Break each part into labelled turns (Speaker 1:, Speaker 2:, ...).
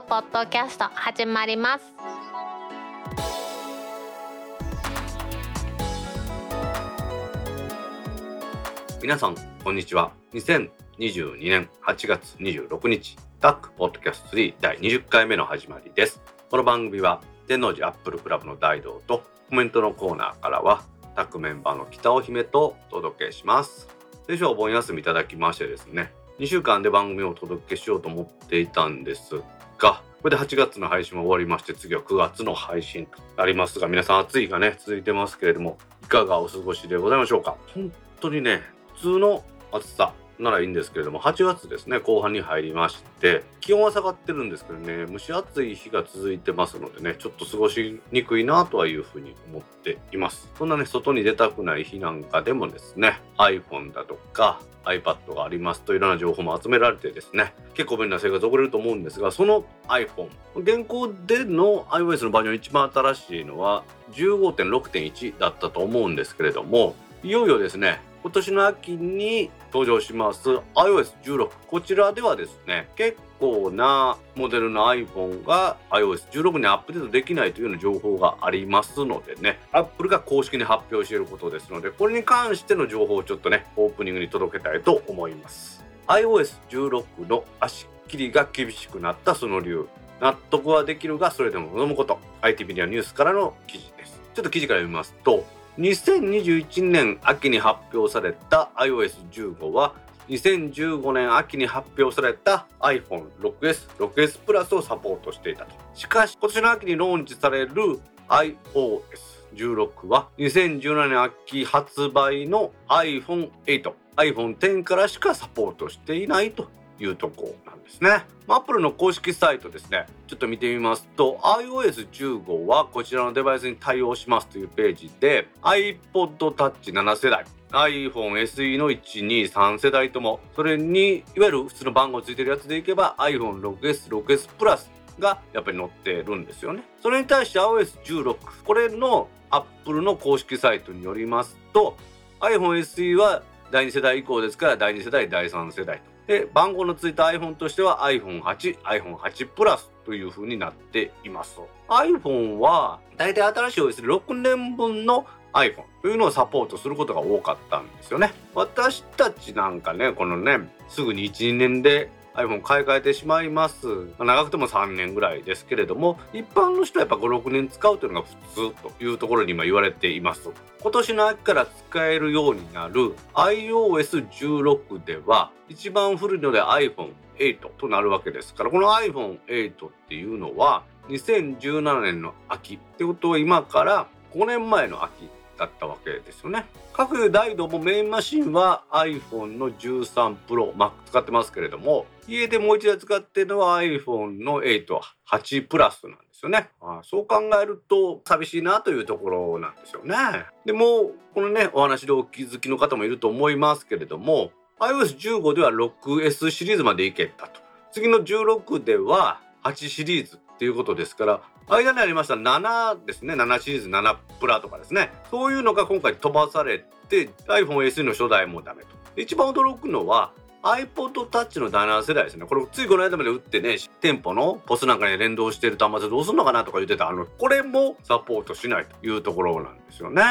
Speaker 1: クポッドキャスト始まります。
Speaker 2: 皆さんこんにちは。2022年8月26日タックポッドキャスト3第20回目の始まりです。この番組は天王寺アップルクラブの大道とコメントのコーナーからはタックメンバーの北尾姫とお届けします。先週はお盆休みいただきましてですね2週間で番組をお届けしようと思っていたんですがこれで8月の配信も終わりまして次は9月の配信となりますが皆さん暑いがね続いてますけれどもいかがお過ごしでございましょうか。本当にね普通の暑さ。ならいいんですけれども8月ですね後半に入りまして気温は下がってるんですけどね蒸し暑い日が続いてますのでねちょっと過ごしにくいなとはいうふうに思っています。そんなね外に出たくない日なんかでもですね iPhone だとか iPad がありますといろんな情報も集められてですね結構便利な生活を送れると思うんですがその iPhone 現行での iOS のバージョン一番新しいのは15.6.1だったと思うんですけれどもいよいよですね今年の秋に登場します iOS16 こちらではですね結構なモデルの iPhone が iOS16 にアップデートできないというような情報がありますのでね Apple が公式に発表していることですのでこれに関しての情報をちょっとねオープニングに届けたいと思います。iOS16 の足切りが厳しくなったその理由納得はできるがそれでも望むこと。IT メディアニュースからの記事です。ちょっと記事から読みますと2021年秋に発表された iOS15 は2015年秋に発表された iPhone6S、6S プラスをサポートしていたと。しかし今年の秋にローンチされる iOS16 は2017年秋発売の iPhone8、iPhone X からしかサポートしていないというとこなんですね。アップルの公式サイトですね、ちょっと見てみますと、iOS15 はこちらのデバイスに対応しますというページで、iPod Touch7 世代、iPhone SE の1、2、3世代とも、それにいわゆる普通の番号ついてるやつでいけば iPhone6S、6S プラスがやっぱり載ってるんですよね。それに対して iOS16、これの Apple の公式サイトによりますと、iPhone SE は第2世代以降ですから第2世代、第3世代と。で番号のついた iPhone としては iPhone8、iPhone8 Plus という風になっています。iPhone は大体新しい OS で6年分の iPhone というのをサポートすることが多かったんですよね。私たちなんかね、このね、すぐに1、2年で iPhone 買い替えてしまいます。ま長くても3年ぐらいですけれども、一般の人はやっぱ5、6年使うというのが普通というところに今言われています。今年の秋から使えるようになる iOS16 では、一番古いので iPhone8 となるわけですから、この iPhone8 っていうのは、2017年の秋ってことは今から5年前の秋だったわけですよね。各大道もメインマシンは iPhone の13 Pro Max 使ってますけれども家でもう一台使ってるのは iPhone の8 8プラスなんですよね。あそう考えると寂しいなというところなんですよね。でもこのねお話でお気づきの方もいると思いますけれども iOS15 では 6S シリーズまでいけたと。次の16では8シリーズっていうことですから間にありました7ですね。7シリーズ7プラとかですね。そういうのが今回飛ばされて iPhone SE の初代もダメと。一番驚くのは iPod Touch の第7世代ですね。これついこの間まで打ってね店舗のポスなんかに連動してる端末どうすんのかなとか言ってたあのこれもサポートしないというところなんですよね。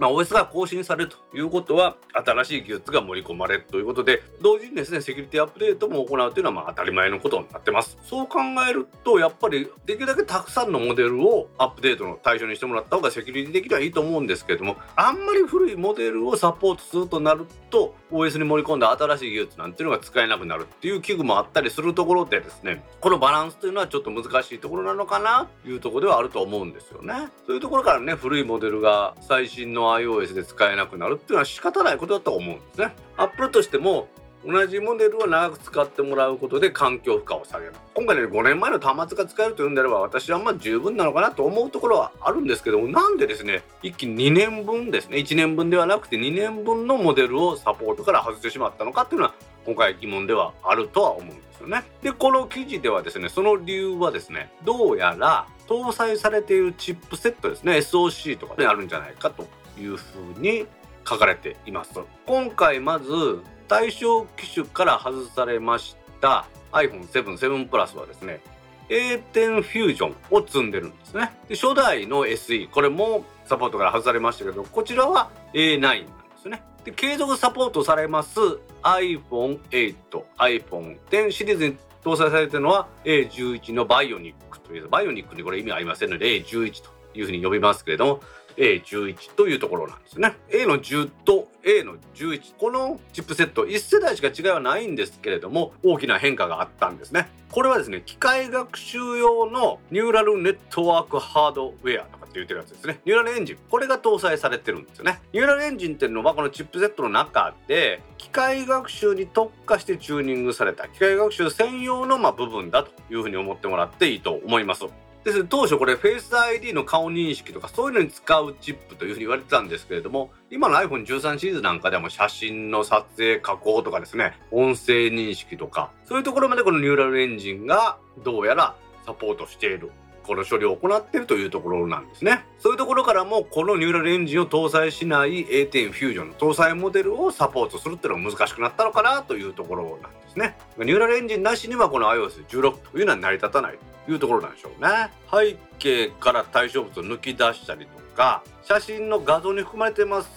Speaker 2: まあ、OS が更新されるということは新しい技術が盛り込まれるということで同時にですねセキュリティアップデートも行うというのはまあ当たり前のことになってます。そう考えるとやっぱりできるだけたくさんのモデルをアップデートの対象にしてもらった方がセキュリティ的にはいいと思うんですけれどもあんまり古いモデルをサポートするとなると OS に盛り込んだ新しい技術なんていうのが使えなくなるっていう器具もあったりするところでですねこのバランスというのはちょっと難しいところなのかなというところではあると思うんですよね。そういうところからね古いモデルが最新の iOS で使えなくなるっていうのは仕方ないことだと思うんですね。アップルとしても同じモデルを長く使ってもらうことで環境負荷を下げる今回ね5年前の端末が使えるというんであれば私はまあ十分なのかなと思うところはあるんですけどもなんでですね一気に2年分ですね1年分ではなくて2年分のモデルをサポートから外してしまったのかっていうのは今回疑問ではあるとは思うんですよね。でこの記事ではですねその理由はですねどうやら搭載されているチップセットですね SOC とかであるんじゃないかというふうに書かれています。今回まず対象機種から外されました iPhone7、7プラスはですね A10 フュージョンを積んでるんですね。で初代の SE これもサポートから外されましたけどこちらは A9 なんですね。で継続サポートされます iPhone8、iPhone10 シリーズに搭載されてるのは A11 のバイオニックというバイオニックにこれ意味ありませんので A11 というふうに呼びますけれども A11 というところなんですね。A の10と A の11このチップセット1世代しか違いはないんですけれども大きな変化があったんですね。これはですね機械学習用のニューラルネットワークハードウェアとかって言ってるやつですね。ニューラルエンジン。これが搭載されてるんですよね。ニューラルエンジンっていうのはこのチップセットの中で機械学習に特化してチューニングされた。機械学習専用のま部分だというふうに思ってもらっていいと思います。です当初これフェイス ID の顔認識とかそういうのに使うチップというふうに言われてたんですけれども今の iPhone13 シリーズなんかでも写真の撮影加工とかですね音声認識とかそういうところまでこのニューラルエンジンがどうやらサポートしているこの処理を行っているというところなんですね。そういうところからもこのニューラルエンジンを搭載しない A10 フュージョンの搭載モデルをサポートするっていうのが難しくなったのかなというところなんですね。ニューラルエンジンなしにはこの iOS16 というのは成り立たない。いうところなんでしょうね。背景から対象物を抜き出したりとか写真の画像に含まれてます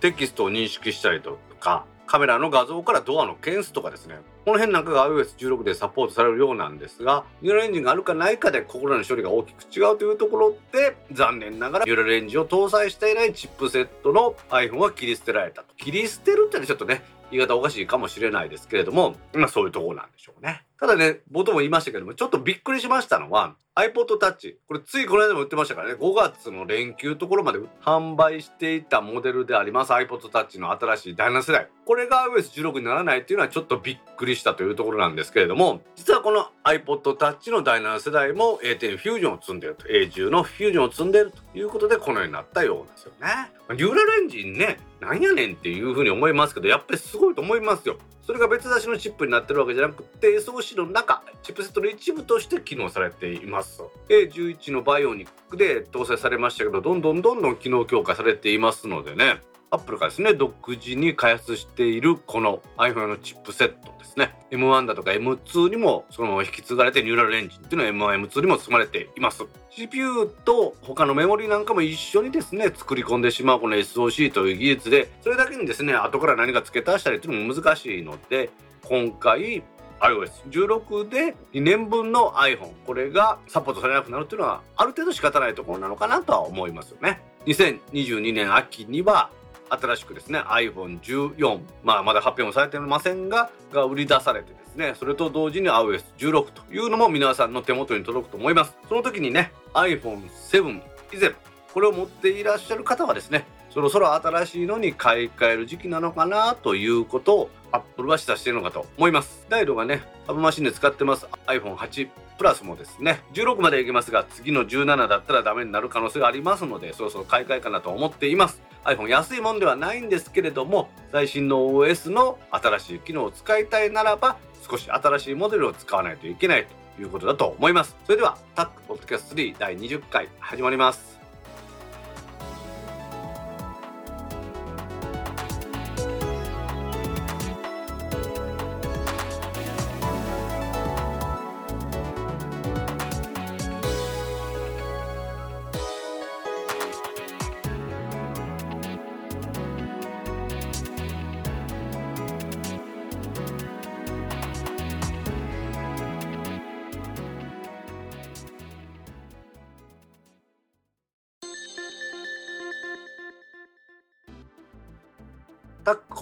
Speaker 2: テキストを認識したりとかカメラの画像からドアの検出とかですね。この辺なんかが iOS16 でサポートされるようなんですがニューラルエンジンがあるかないかでここらの処理が大きく違うというところで残念ながらニューラルエンジンを搭載していないチップセットの iPhone は切り捨てられたと。切り捨てるってのはちょっとね言い方おかしいかもしれないですけれどもまあそういうところなんでしょうね。ただね冒頭も言いましたけどもちょっとびっくりしましたのは iPod Touch これついこの間も売ってましたからね。5月の連休ところまで販売していたモデルであります。iPod Touch の新しい第7世代。これが iOS16 にならないっていうのはちょっとびっくりしたというところなんですけれども実はこの iPod Touch の第7世代も A10 フュージョンを積んでると。A10 のフュージョンを積んでるということでこのようになったようですよね。ニューラルエンジンねなんやねんっていうふうに思いますけどやっぱりすごいと思いますよ。それが別出しのチップになってるわけじゃなくて SOC の中チップセットの一部として機能されています。A11 のバイオニックで搭載されましたけどどんどんどんどん機能強化されていますのでね。アップルがですね独自に開発しているこの iPhone のチップセットですね。M1 だとか M2 にもそのまま引き継がれてニューラルエンジンっていうのは M1、M2 にも積まれています。CPU と他のメモリなんかも一緒にですね作り込んでしまうこの SOC という技術でそれだけにですね後から何か付け足したりっていうのも難しいので今回 iOS16 で2年分の iPhone これがサポートされなくなるっていうのはある程度仕方ないところなのかなとは思いますよね。2022年秋には新しくですね iPhone14 まあまだ発表もされてませんがが売り出されてですねそれと同時に iOS16 というのも皆さんの手元に届くと思います。その時にね iPhone7 以前これを持っていらっしゃる方はですねそろそろ新しいのに買い替える時期なのかなということを Apple は示唆しているのかと思います。ダイロがねサブマシンで使ってます iPhone8 プラスもですね16までいけますが次の17だったらダメになる可能性がありますのでそろそろ買い替えかなと思っています。iPhone 安いもんではないんですけれども最新の OS の新しい機能を使いたいならば少し新しいモデルを使わないといけないということだと思います。それではタックポッドキャスト3第20回始まります。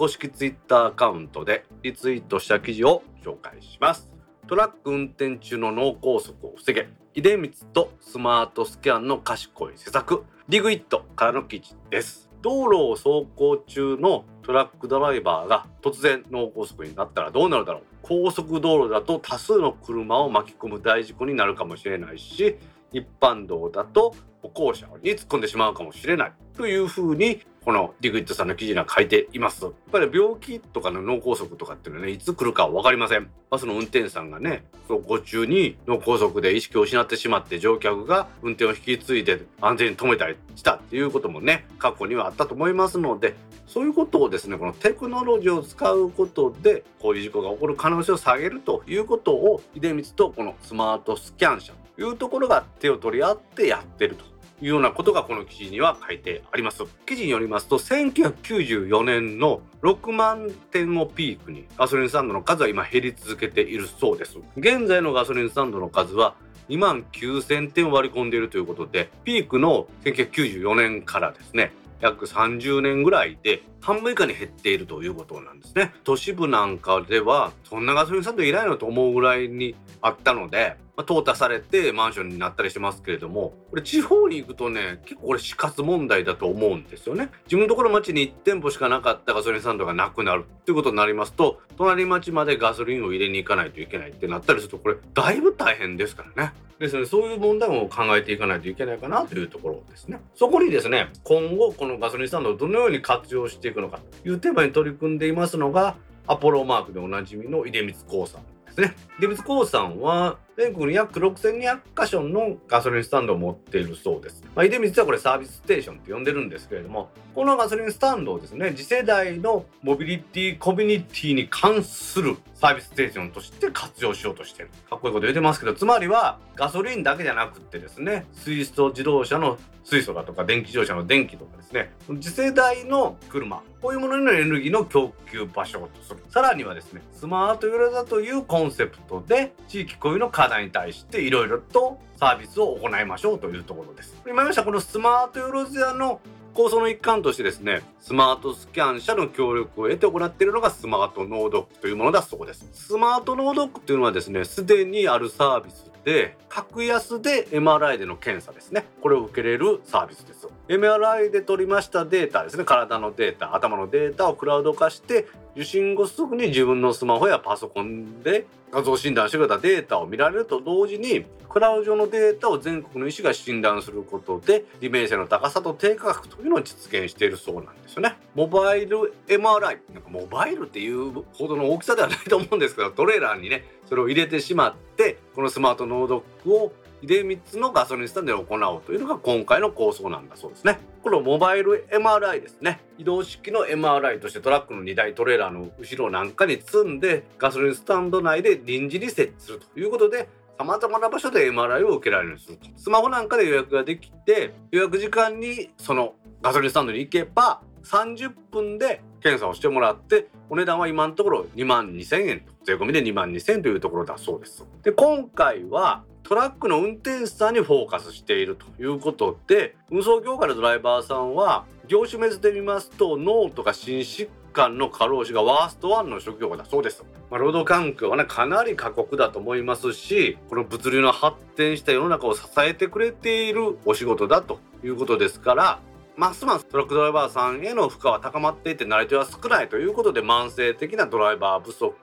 Speaker 2: 公式ツイッターアカウントでリツイートした記事を紹介します。トラック運転中の脳梗塞を防げ。出光とスマートスキャンの賢い施策。ディグイットからの記事です。道路を走行中のトラックドライバーが突然脳梗塞になったらどうなるだろう。高速道路だと多数の車を巻き込む大事故になるかもしれないし一般道だと歩行者に突っ込んでしまうかもしれない。というふうにこのリクイッドさんの記事には書いていますやっぱり病気とかの脳梗塞とかっていうのはねいつ来るか分かりません。バスの運転手さんがね走行中に脳梗塞で意識を失ってしまって乗客が運転を引き継いで安全に止めたりしたっていうこともね過去にはあったと思いますのでそういうことをですねこのテクノロジーを使うことでこういう事故が起こる可能性を下げるということを出光とこのスマートスキャン車というところが手を取り合ってやってると。いうようなことがこの記事には書いてあります。記事によりますと1994年の6万点をピークにガソリンスタンドの数は今減り続けているそうです。現在のガソリンスタンドの数は2万9000点割り込んでいるということでピークの1994年からですね。約30年ぐらいで半分以下に減っているということなんですね。都市部なんかではそんなガソリンスタンドいないのと思うぐらいにあったのでまあ、淘汰されてマンションになったりしてますけれどもこれ地方に行くとね結構これ死活問題だと思うんですよね。自分のところ町に1店舗しかなかったガソリンスタンドがなくなるっていうことになりますと隣町までガソリンを入れに行かないといけないってなったりするとこれだいぶ大変ですからね。ですのでそういう問題も考えていかないといけないかなというところですねそこにですね今後このガソリンスタンドをどのように活用していくのかというテーマに取り組んでいますのがアポロマークでおなじみの出光興産ですね。出光興産は全国に約6200箇所のガソリンスタンドを持っているそうです。まあ、出光はこれサービスステーションって呼んでるんですけれども、このガソリンスタンドをですね、次世代のモビリティコミュニティに関するサービスステーションとして活用しようとしてる。かっこいいこと言ってますけど、つまりはガソリンだけじゃなくってですね、水素自動車の水素だとか電気自動車の電気とかですね、次世代の車、こういうもののエネルギーの供給場所とする。さらにはですね、スマートユーザというコンセプトで地域固有の活課題に対していろいろとサービスを行いましょうというところです。今言いましたこのスマートユーロジアの構想の一環としてですね、スマートスキャン社の協力を得て行っているのがスマートノードックというものだそうです。スマートノードックというのはですね、すでにあるサービスで、格安で MRI での検査ですね。これを受けれるサービスです。MRI で取りましたデータですね。体のデータ、頭のデータをクラウド化して受診後すぐに自分のスマホやパソコンで画像診断してくれたデータを見られると同時にクラウド上のデータを全国の医師が診断することで利便性の高さと低価格というのを実現しているそうなんですよね。モバイル MRI なんかモバイルっていうほどの大きさではないと思うんですけどトレーラーにねそれを入れてしまってこのスマートノードックを出光のガソリンスタンドで行おうというのが今回の構想なんだそうですね。このモバイル MRI ですね。移動式の MRI としてトラックの荷台トレーラーの後ろなんかに積んでガソリンスタンド内で臨時に設置するということで様々な場所で MRI を受けられるようにすると。スマホなんかで予約ができて予約時間にそのガソリンスタンドに行けば30分で検査をしてもらってお値段は今のところ2万2000円と税込みで2万2000円というところだそうです。で今回はトラックの運転手さんにフォーカスしているということで運送業界のドライバーさんは業種別で見ますと脳とか心疾患の過労死がワーストワンの職業だそうです。まあ、労働環境はねかなり過酷だと思いますしこの物流の発展した世の中を支えてくれているお仕事だということですからますますトラックドライバーさんへの負荷は高まっていてなり手は少ないということで慢性的なドライバー不足。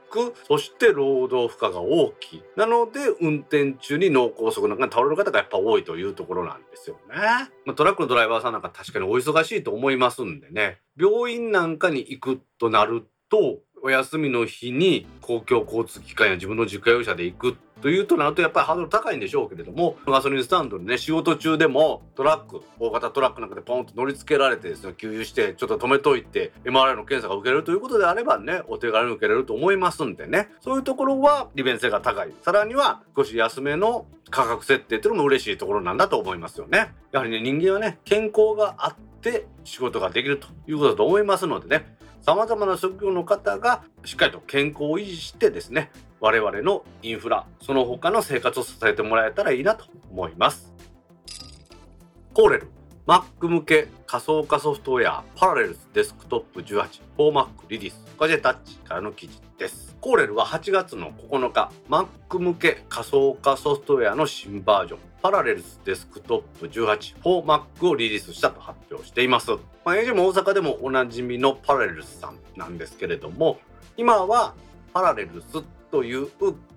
Speaker 2: そして労働負荷が大きい。なので運転中に脳梗塞なんかに倒れる方がやっぱ多いというところなんですよね、まあ、トラックのドライバーさんなんか確かにお忙しいと思いますんでね。病院なんかに行くとなるとお休みの日に公共交通機関や自分の自家用車で行くというとなるとやっぱりハードル高いんでしょうけれどもガソリンスタンドにね仕事中でもトラック大型トラックなんかでポンと乗り付けられてですね給油してちょっと止めといて MRI の検査が受けれるということであればねお手軽に受けれると思いますんでね。そういうところは利便性が高い。さらには少し安めの価格設定っていうのも嬉しいところなんだと思いますよね。やはりね人間はね健康があって仕事ができるということだと思いますのでね。さまざまな職業の方がしっかりと健康を維持してですね我々のインフラその他の生活を支えてもらえたらいいなと思います。コーレル Mac 向け仮想化ソフトウェアパラレルスデスクトップ18 4Mac リリースガジェタッチからの記事です。コーレルは8月の9日 Mac 向け仮想化ソフトウェアの新バージョンパラレルズデスクトップ18 4Mac をリリースしたと発表しています。まあ、エイジも大阪でもおなじみのパラレルズさんなんですけれども今はパラレルズという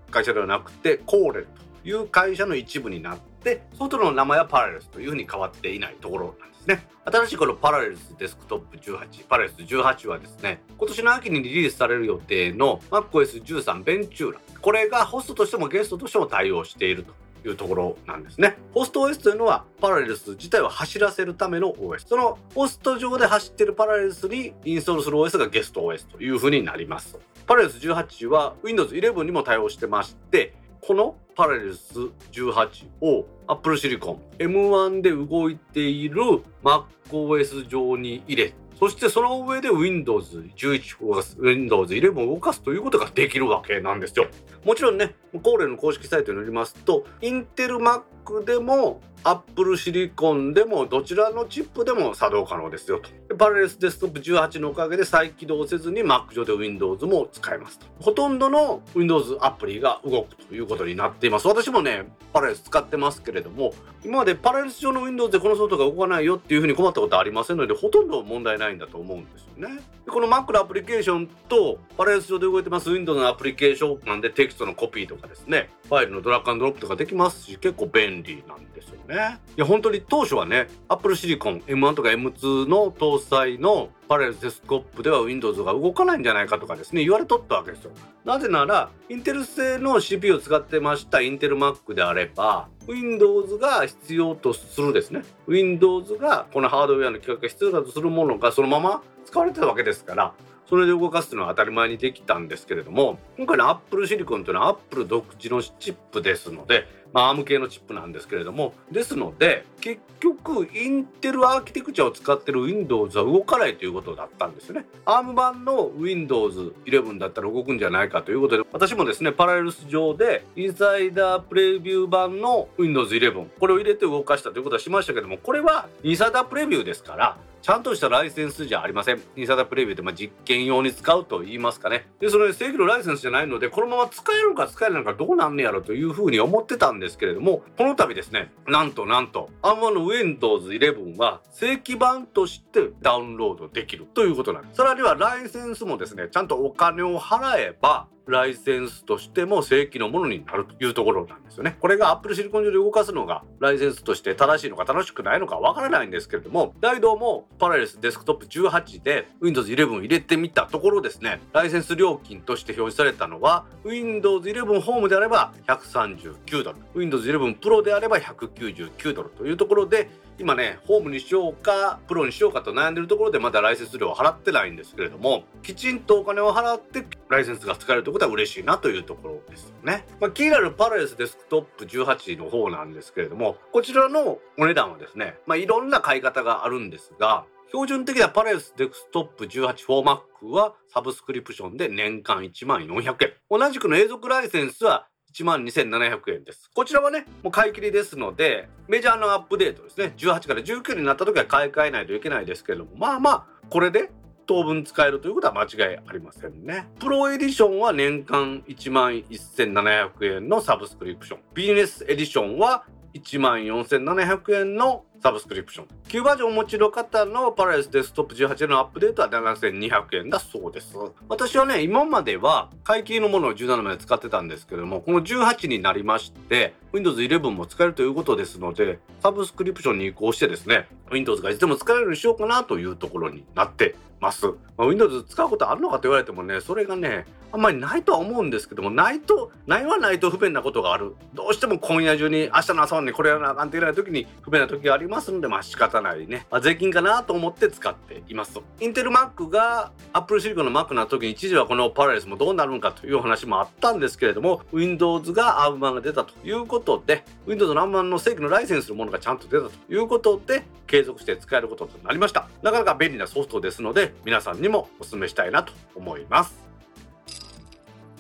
Speaker 2: 会社ではなくてコーレルという会社の一部になってソフトの名前はパラレルスというふうに変わっていないところなんですね新しいこのパラレルスデスクトップ18パラレルス18はですね今年の秋にリリースされる予定の MacOS13 ベンチューラこれがホストとしてもゲストとしても対応しているというところなんですね。ホスト OS というのはパラレルス自体を走らせるための OS。そのホスト上で走っているパラレルスにインストールする OS がゲスト OS というふうになります。パラレルス18は Windows 11にも対応してまして、このパラレルス18を Apple Silicon M1 で動いている MacOS 上に入れそしてその上で Windows 11を動かす、Windows 11を動かすということができるわけなんですよ。もちろんね、コーレの公式サイトによりますと、インテル Mac でも Apple Silicon でもどちらのチップでも作動可能ですよと。パラレルスデスクトップ18のおかげで再起動せずに Mac 上で Windows も使えますと。ほとんどの Windows アプリが動くということになっています。私もね、パラレルス使ってますけれども、今までパラレルス上の Windows でこのソフトが動かないよっていうふうに困ったことはありませんので、ほとんど問題ないんだと思うんですよ。ね。この Mac のアプリケーションとパレルス上で動いてます Windows のアプリケーションなんでテキストのコピーとかですね、ファイルのドラッグアンドロップとかできますし、結構便利なんですよね。いや、本当に当初はね、Apple Silicon M1 とか M2 の搭載のパレルデスクトップでは Windows が動かないんじゃないかとかですね、言われとったわけですよ。なぜなら、インテル製の CPU を使ってましたインテル Mac であれば、Windows が必要とするですね、Windows がこのハードウェアの規格が必要だとするものがそのまま使われてたわけですから、それで動かすのは当たり前にできたんですけれども今回の Apple Silicon というのは Apple 独自のチップですのでまあ、ARM 系のチップなんですけれどもですので結局インテルアーキテクチャを使ってる Windows は動かないということだったんですよね。ARM 版の Windows 11だったら動くんじゃないかということで私もですねパラレルス上でインサイダープレビュー版の Windows 11これを入れて動かしたということはしましたけどもこれはインサイダープレビューですからちゃんとしたライセンスじゃありません。インサイダープレビューってまあ実験用に使うと言いますかね。で、それ正規のライセンスじゃないので、このまま使えるのか使えないのかどうなんねやろというふうに思ってたんですけれども、この度ですね、なんとなんと、アンマの Windows 11は正規版としてダウンロードできるということなんです。さらにはライセンスもですね、ちゃんとお金を払えば、ライセンスとしても正規のものになるというところなんですよね。これが Apple シリコン上で動かすのがライセンスとして正しいのか正しくないのかわからないんですけれども、大道もパラレスデスクトップ18で Windows 11入れてみたところですね、ライセンス料金として表示されたのは Windows 11ホームであれば139ドル、Windows 11 Pro であれば199ドルというところで今ねホームにしようかプロにしようかと悩んでるところでまだライセンス料を払ってないんですけれどもきちんとお金を払ってライセンスが使えるということは嬉しいなというところですよね、まあ、気になるパラレスデスクトップ18の方なんですけれどもこちらのお値段はですね、まあ、いろんな買い方があるんですが標準的なパレスデスクトップ18 4 Mac はサブスクリプションで年間1万400円同じくの永続ライセンスは1万2700円です。こちらはね、もう買い切りですので、メジャーのアップデートですね、18から19になった時は買い替えないといけないですけれども、まあまあ、これで当分使えるということは間違いありませんね。プロエディションは年間1万1700円のサブスクリプション。ビジネスエディションは1万4700円のサブスクリプション。旧バージョンをお持ちの方のパラレスデスクトップ18のアップデートは7200円だそうです。私はね、今までは買い切りのものを17まで使ってたんですけども、この18になりまして、Windows 11も使えるということですので、サブスクリプションに移行してですね、Windows がいつでも使えるようにしようかなというところになってます。まあ、Windows 使うことあるのかと言われてもね、それがね、あんまりないとは思うんですけども、ないと、ないはないと不便なことがある。どうしても今夜中に、明日の朝にこれやらなあかんって言われた時に不便な時がありますので、まあ仕方ないね。まあ、税金かなと思って使っていますと。インテル Mac が Apple Silicon の Mac の時に一時はこのパラレスもどうなるのかという話もあったんですけれども、Windows が ARM 版が出たということで、Windows の ARM 版の正規のライセンスのものがちゃんと出たということで、継続して使えることとなりました。なかなか便利なソフトですので、皆さんにもお勧めしたいなと思います。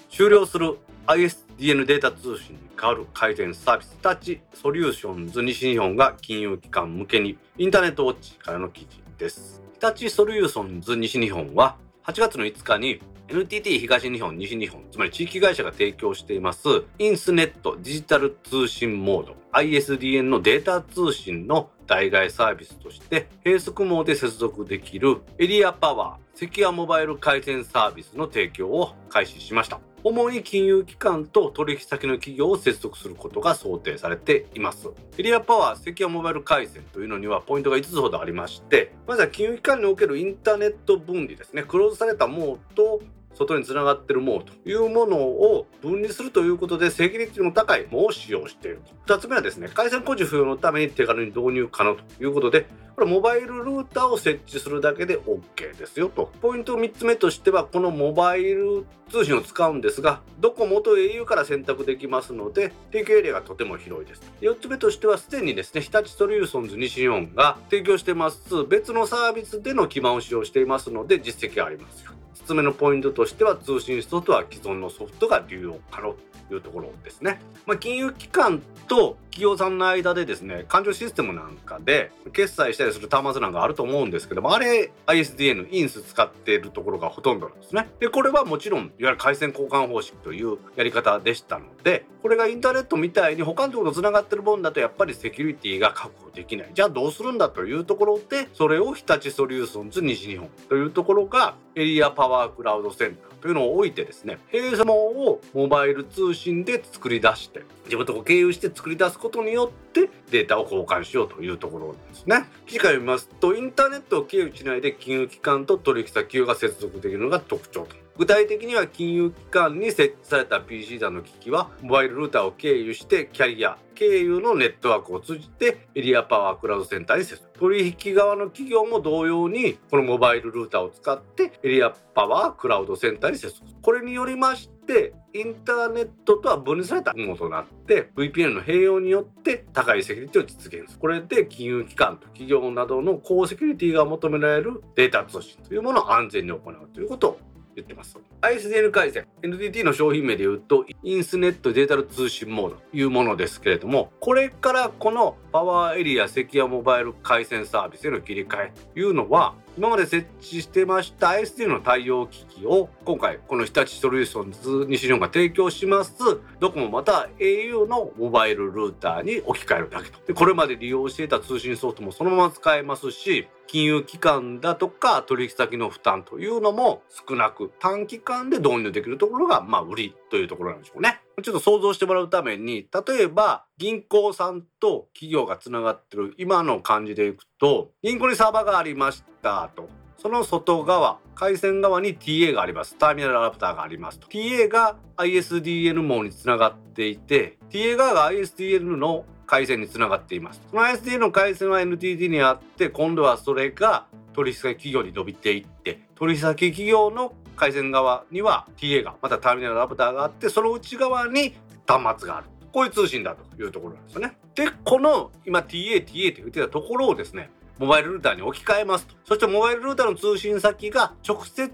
Speaker 2: 終了する ISDN データ通信に代わる代替サービス日立ソリューションズ西日本が金融機関向けにインターネットウォッチからの記事です。日立ソリューションズ西日本は8月の5日に NTT 東日本西日本つまり地域会社が提供しています INSネットデジタル通信モード ISDN のデータ通信の代替サービスとして閉域網で接続できるエリアパワーセキュアモバイル回線サービスの提供を開始しました主に金融機関と取引先の企業を接続することが想定されています。エリアパワーセキュアモバイル回線というのにはポイントが5つほどありましてまずは金融機関におけるインターネット分離ですね。クローズされた網と外につながってる網というものを分離するということでセキュリティの高い網を使用していると。2つ目はですね回線工事不要のために手軽に導入可能ということでこれモバイルルーターを設置するだけで OK ですよと。ポイント3つ目としてはこのモバイル通信を使うんですがドコモと au から選択できますので提供エリアがとても広いです。4つ目としてはすでにですね日立ソリューションズ西日本が提供してます別のサービスでの基盤を使用していますので実績がありますよ。5つ目のポイントとしては通信ソフトは既存のソフトが流用可能というところですね。まあ、金融機関と企業さんの間でですね、勘定システムなんかで決済したりする端末なんかあると思うんですけども、あれ ISDN、インス使ってるところがほとんどなんですね。で、これはもちろん、いわゆる回線交換方式というやり方でしたので、これがインターネットみたいに他のところと繋がってるもんだとやっぱりセキュリティが確保できない。じゃあどうするんだというところで、それを日立ソリューションズ西日本というところがエリアパワークラウドセンターというのを置いてですね、閉鎖網をモバイル通信で作り出して、自分とこ経由して作り出すことによってデータを交換しようというところなんですね。記事から見ますと、インターネットを経由しないで金融機関と取引先が接続できるのが特徴と。具体的には金融機関に設置された PC だの機器はモバイルルーターを経由してキャリア経由のネットワークを通じてエリアパワークラウドセンターに接続。取引側の企業も同様にこのモバイルルーターを使ってエリアパワークラウドセンターに接続。これによりましてインターネットとは分離されたものとなって VPN の併用によって高いセキュリティを実現するこれで金融機関と企業などの高セキュリティが求められるデータ通信というものを安全に行うということ。を言ってます。ISDN 回線 NTT の商品名で言うとインスネットデータル通信モードというものですけれどもこれからこのパワーエリアセキュアモバイル回線サービスへの切り替えというのは今まで設置してました ISD の対応機器を今回この日立ソリューションズ西日本が提供しますドコモまた au のモバイルルーターに置き換えるだけとでこれまで利用していた通信ソフトもそのまま使えますし金融機関だとか取引先の負担というのも少なく短期間で導入できるところがまあ売りというところなんでしょうね。ちょっと想像してもらうために例えば銀行さんと企業がつながってる今の感じでいくと銀行にサーバーがありましたと。その外側回線側に TA があります。ターミナルアダプターがありますと。TA が ISDN 網につながっていて TA 側が ISDN の回線につながっています。その ISDN の回線は NTT にあって今度はそれが取引先企業に伸びていって取引先企業の回線側には TA がまたターミナルアプターがあってその内側に端末があるこういう通信だというところなんですよねでこの今 TA TA って言ってたところをですねモバイルルーターに置き換えますと。そしてモバイルルーターの通信先が直接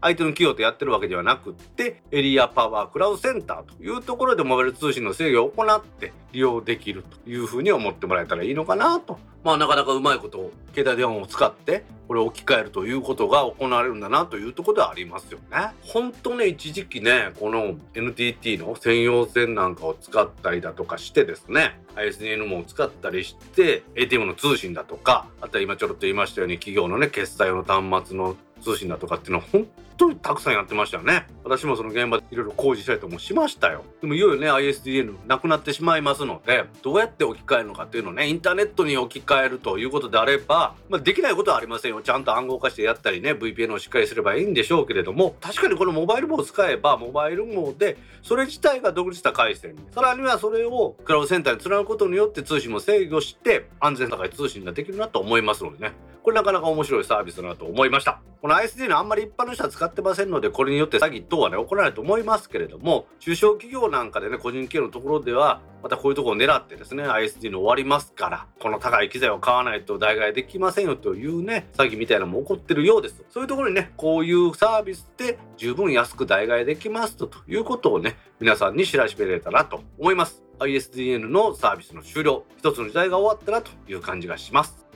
Speaker 2: 相手の企業とやってるわけではなくって、エリアパワークラウドセンターというところでモバイル通信の制御を行って利用できるというふうに思ってもらえたらいいのかなと。まあなかなかうまいことを携帯電話を使ってこれを置き換えるということが行われるんだなというところではありますよね。本当ね一時期ねこの NTT の専用線なんかを使ったりだとかしてですね ISDN も使ったりして ATM の通信だとかあとは今ちょろっと言いましたように企業のね決済用の端末の通信だとかっていうのは本当にたくさんやってましたよね。私もその現場でいろいろ工事したりともしましたよ。でもいよいよね ISDN なくなってしまいますのでどうやって置き換えるのかっていうのをねインターネットに置き換えるということであれば、まあ、できないことはありませんよ。ちゃんと暗号化してやったりね VPN をしっかりすればいいんでしょうけれども確かにこのモバイル網を使えばモバイル網でそれ自体が独立した回線さらにはそれをクラウドセンターにつなぐことによって通信も制御して安全高い通信ができるなと思いますのでね。これなかなか面白いサービスだなと思いました。この ISD のあんまり一般の人は使ってませんのでこれによって詐欺等はね起こらないと思いますけれども中小企業なんかでね個人経営のところではまたこういうとこを狙ってですね ISD の終わりますからこの高い機材を買わないと代替できませんよというね詐欺みたいなのも起こってるようです。そういうところにねこういうサービスで十分安く代替できますということをね皆さんに知らしめられたらと思います。ISDN のサービスの終了。一つの時代が終わったなという感じがします。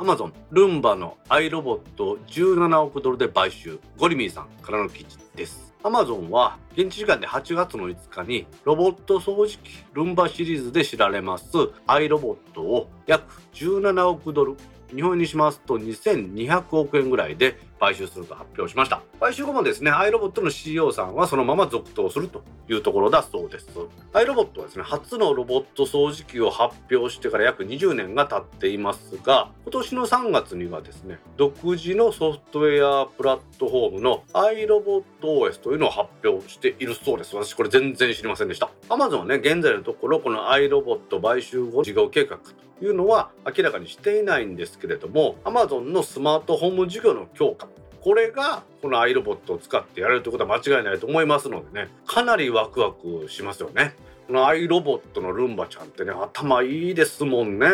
Speaker 2: アマゾンルンバのアイロボットを17億ドルで買収。ゴリミーさんからの記事です。アマゾンは現地時間で8月の5日にロボット掃除機ルンバシリーズで知られますアイロボットを約17億ドル日本にしますと2200億円ぐらいで買収すると発表しました。買収後もですねアイロボットの CEO さんはそのまま続投するというところだそうです。アイロボットはですね初のロボット掃除機を発表してから約20年が経っていますが今年の3月にはですね独自のソフトウェアプラットフォームのアイロボット OS というのを発表しているそうです。私これ全然知りませんでした。Amazon はね現在のところこのアイロボット買収後事業計画というのは明らかにしていないんですけれども Amazon のスマートホーム事業の強化これがこのアイロボットを使ってやれるということは間違いないと思いますのでねかなりワクワクしますよね。アイロボットのルンバちゃんってね頭いいですもんね。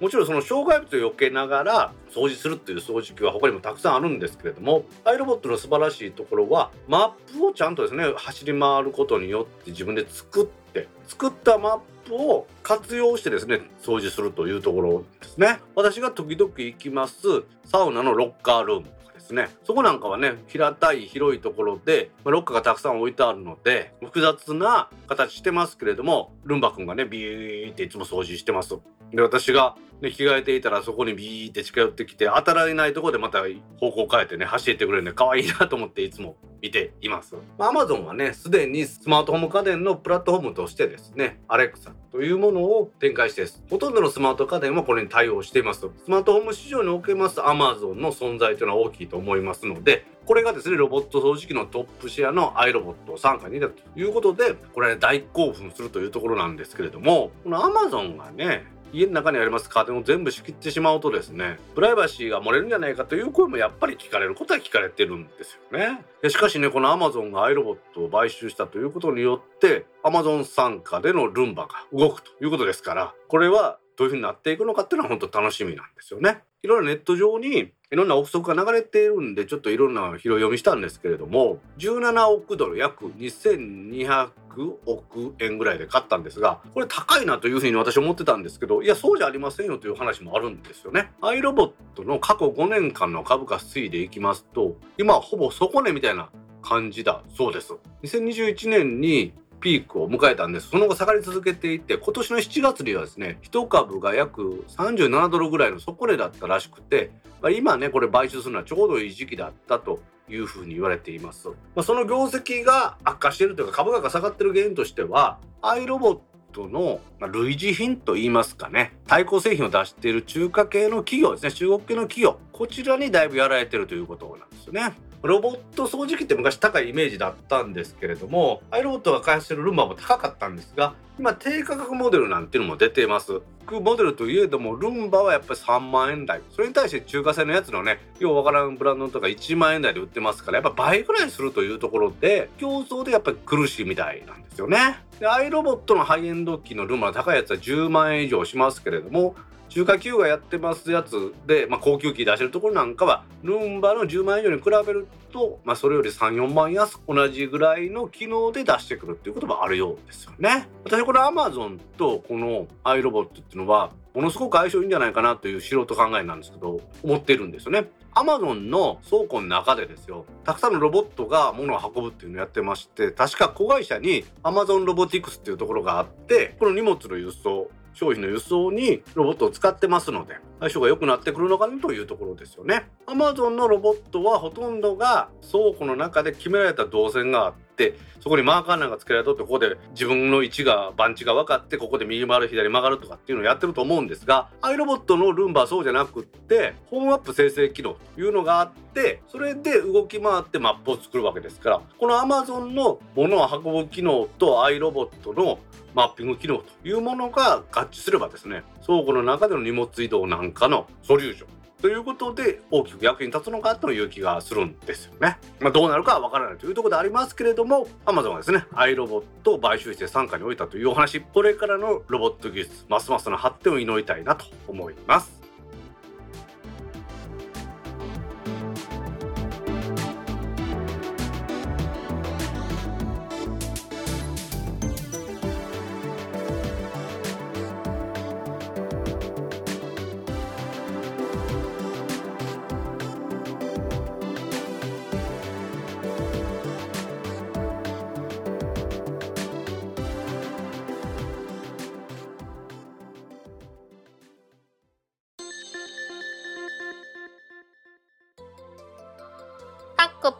Speaker 2: もちろんその障害物を避けながら掃除するっていう掃除機は他にもたくさんあるんですけれどもアイロボットの素晴らしいところはマップをちゃんとですね走り回ることによって自分で作って作ったマップを活用してですね掃除するというところですね。私が時々行きますサウナのロッカールーム。ですね。そこなんかはね平たい広いところで、まあ、ロッカーがたくさん置いてあるので複雑な形してますけれどもルンバ君がねビーっていつも掃除してますで私が、ね、着替えていたらそこにビーって近寄ってきて当たられないとこでまた方向変えてね走ってくれるんで可愛いなと思っていつも見ています。アマゾンはねすでにスマートフォーム家電のプラットフォームとしてですねアレクサというものを展開してほとんどのスマート家電はこれに対応していますスマートフォーム市場におけますアマゾンの存在というのは大きいと思いますのでこれがですねロボット掃除機のトップシェアのアイロボットを参加になるということでこれ、ね、大興奮するというところなんですけれどもこのアマゾンがね家の中にあります家電を全部仕切ってしまうとですねプライバシーが漏れるんじゃないかという声もやっぱり聞かれることは聞かれてるんですよね。しかしねこのアマゾンがアイロボットを買収したということによってアマゾン傘下でのルンバが動くということですからこれはどういうふうになっていくのかっていうのは本当楽しみなんですよね。いろいろネット上にいろんな憶測が流れているんでちょっといろんな拾い読みしたんですけれども17億ドル約2200 100億円ぐらいで買ったんですがこれ高いなというふうに私思ってたんですけどいやそうじゃありませんよという話もあるんですよね。アイロボットの過去5年間の株価推移でいきますと今はほぼ底値みたいな感じだそうです。2021年にピークを迎えたんですその後下がり続けていて今年の7月にはですね1株が約37ドルぐらいの底値だったらしくて、ま、今ねこれ買収するのはちょうどいい時期だったというふうに言われています、まあ、その業績が悪化しているというか株価が下がってる原因としてはアイロボットの類似品といいますかね。対抗製品を出している中華系の企業ですね。中国系の企業。こちらにだいぶやられてるということなんですよね。ロボット掃除機って昔高いイメージだったんですけれどもアイロボットが開発してるルンバも高かったんですが今低価格モデルなんていうのも出ています。モデルといえどもルンバはやっぱり3万円台。それに対して中華製のやつのねようわからんブランドとか1万円台で売ってますからやっぱ倍ぐらいするというところで競争でやっぱり苦しいみたいなんですよね。でアイロボットのハイエンド機のルンバの高いやつは10万円以上しますけれども中華企業がやってますやつで、まあ、高級機出してるところなんかはルンバの10万円以上に比べると、まあ、それより34万安く同じぐらいの機能で出してくるっていうこともあるようですよね。私これ Amazon とこの iRobot っていうのはものすごく相性いいんじゃないかなという素人考えなんですけど思ってるんですよね。アマゾンの倉庫の中でですよたくさんのロボットが物を運ぶっていうのをやってまして確か子会社にアマゾンロボティクスっていうところがあってこの荷物の輸送商品の輸送にロボットを使ってますので相性が良くなってくるのかなというところですよね。Amazon のロボットはほとんどが倉庫の中で決められた動線があってそこにマーカーなんかつけられとってここで自分の位置が番地が分かってここで右回る左曲がるとかっていうのをやってると思うんですがアイロボットのルンバはそうじゃなくってホームアップ生成機能というのがあってそれで動き回ってマップを作るわけですからこの Amazon の物を運ぶ機能とアイロボットのマッピング機能というものが合致すればですね倉庫の中での荷物移動なんかのソリューションということで大きく役に立つのかという気がするんですよね。まあ、どうなるかはわからないというところでありますけれども Amazon はですねアイロボットを買収して傘下に置いたというお話これからのロボット技術ますますの発展を祈りたいなと思います。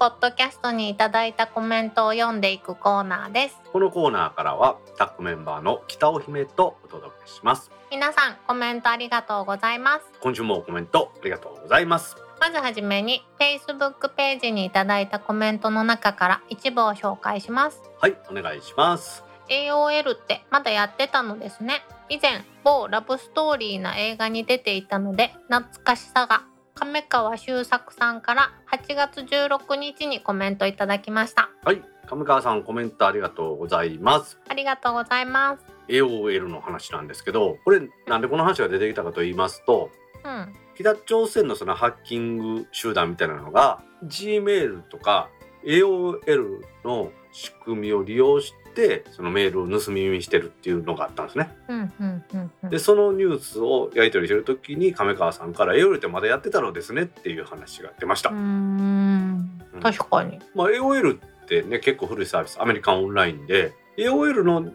Speaker 1: ポッドキャストにいただいたコメントを読んでいくコーナーです。
Speaker 2: このコーナーからはタッグメンバーの北尾姫とお届けします。
Speaker 1: 皆さんコメントありがとうございます。
Speaker 2: 今週もコメントありがとうございます。
Speaker 1: まずはじめに Facebook ページにいただいたコメントの中から一部を紹介します。
Speaker 2: はいお願いします。
Speaker 1: AOL ってまだやってたのですね。以前某ラブストーリーな映画に出ていたので懐かしさが亀川修作さんから8月16日にコメントいただきました。
Speaker 2: はい。亀川さんコメントありがとうございます。
Speaker 1: ありがとうございます。
Speaker 2: AOL の話なんですけどこれなんでこの話が出てきたかと言いますと
Speaker 1: うん。
Speaker 2: 北朝鮮のそのハッキング集団みたいなのが Gmail とか AOL の仕組みを利用してそのメールを盗み見してるっていうのがあったんですね。
Speaker 1: うんうんうんうん
Speaker 2: でそのニュースをやり取りしてる時に亀川さんから AOL ってまだやってたのですねっていう話が出ました。
Speaker 1: うーん
Speaker 2: うん
Speaker 1: 確かに
Speaker 2: まあ、AOL ってね結構古いサービスアメリカンオンラインで AOL の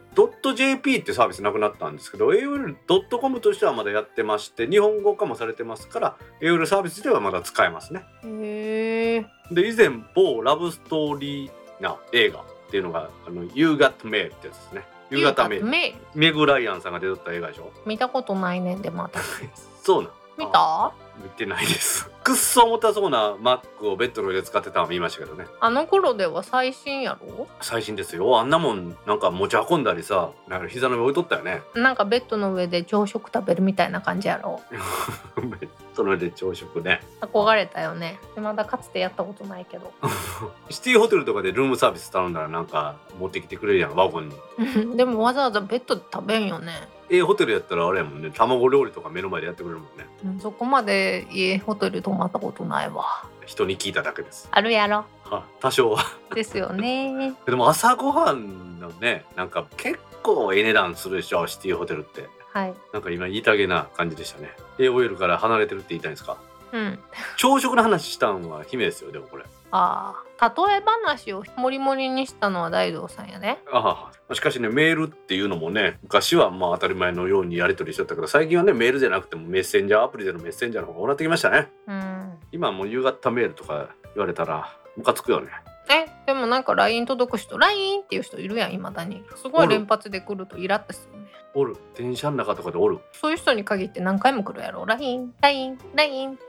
Speaker 2: .jp ってサービスなくなったんですけど AOL.com としてはまだやってまして日本語化もされてますから AOL サービスではまだ使えますね。
Speaker 1: へえ
Speaker 2: で以前某ラブストーリーな映画っていうのがあの You Got Mail ってやつですね。夕方
Speaker 1: メール
Speaker 2: メグライアンさんが出とった映画でしょ。
Speaker 1: 見たことないね。んでまた
Speaker 2: そうなん
Speaker 1: 見
Speaker 2: あ
Speaker 1: た
Speaker 2: 見てないですくっそ重たそうな Mac をベッドの上で使ってたの見ましたけどね。
Speaker 1: あの頃では最新やろ？
Speaker 2: 最新ですよ。あんなもんなんか持ち運んだりさなんか膝の上置いとったよね。
Speaker 1: なんかベッドの上で朝食食べるみたいな感じやろ？
Speaker 2: ベッドの上で朝食ね。
Speaker 1: 憧れたよね。まだかつてやったことないけど。
Speaker 2: シティホテルとかでルームサービス頼んだらなんか持ってきてくれるやんワゴンに。
Speaker 1: でもわざわざベッドで食べんよね、
Speaker 2: えホテルやったらあれやもんね。卵料理とか目の前でやってくれるもんね。
Speaker 1: うん、そこまで家ホテル泊まったことないわ。
Speaker 2: 人に聞いただけです。
Speaker 1: あるやろ。
Speaker 2: は多少は。
Speaker 1: ですよね。
Speaker 2: でも朝ごはんのねなんか結構ええ値段するでしょシティホテルって。
Speaker 1: はい。
Speaker 2: なんか今言いたげな感じでしたね。AOL から離れてるって言いたいんですか？
Speaker 1: うん。
Speaker 2: 朝食の話したんは姫ですよでもこれ
Speaker 1: ああ例え話をモリモリにしたのは大道さんやね。
Speaker 2: ああしかしねメールっていうのもね昔はまあ当たり前のようにやり取りしとったけど最近はねメールじゃなくてもメッセンジャーアプリでのメッセンジャーの方が多なってきましたね。
Speaker 1: うん。
Speaker 2: 今もう夕方メールとか言われたらムカつくよね。
Speaker 1: えでもなんか LINE 届く人 LINE っていう人いるやんいまだにすごい連発で来るとイラッとするね。
Speaker 2: おる。電車の中とかでおる。
Speaker 1: そういう人に限って何回も来るやろ。LINE LINE LINE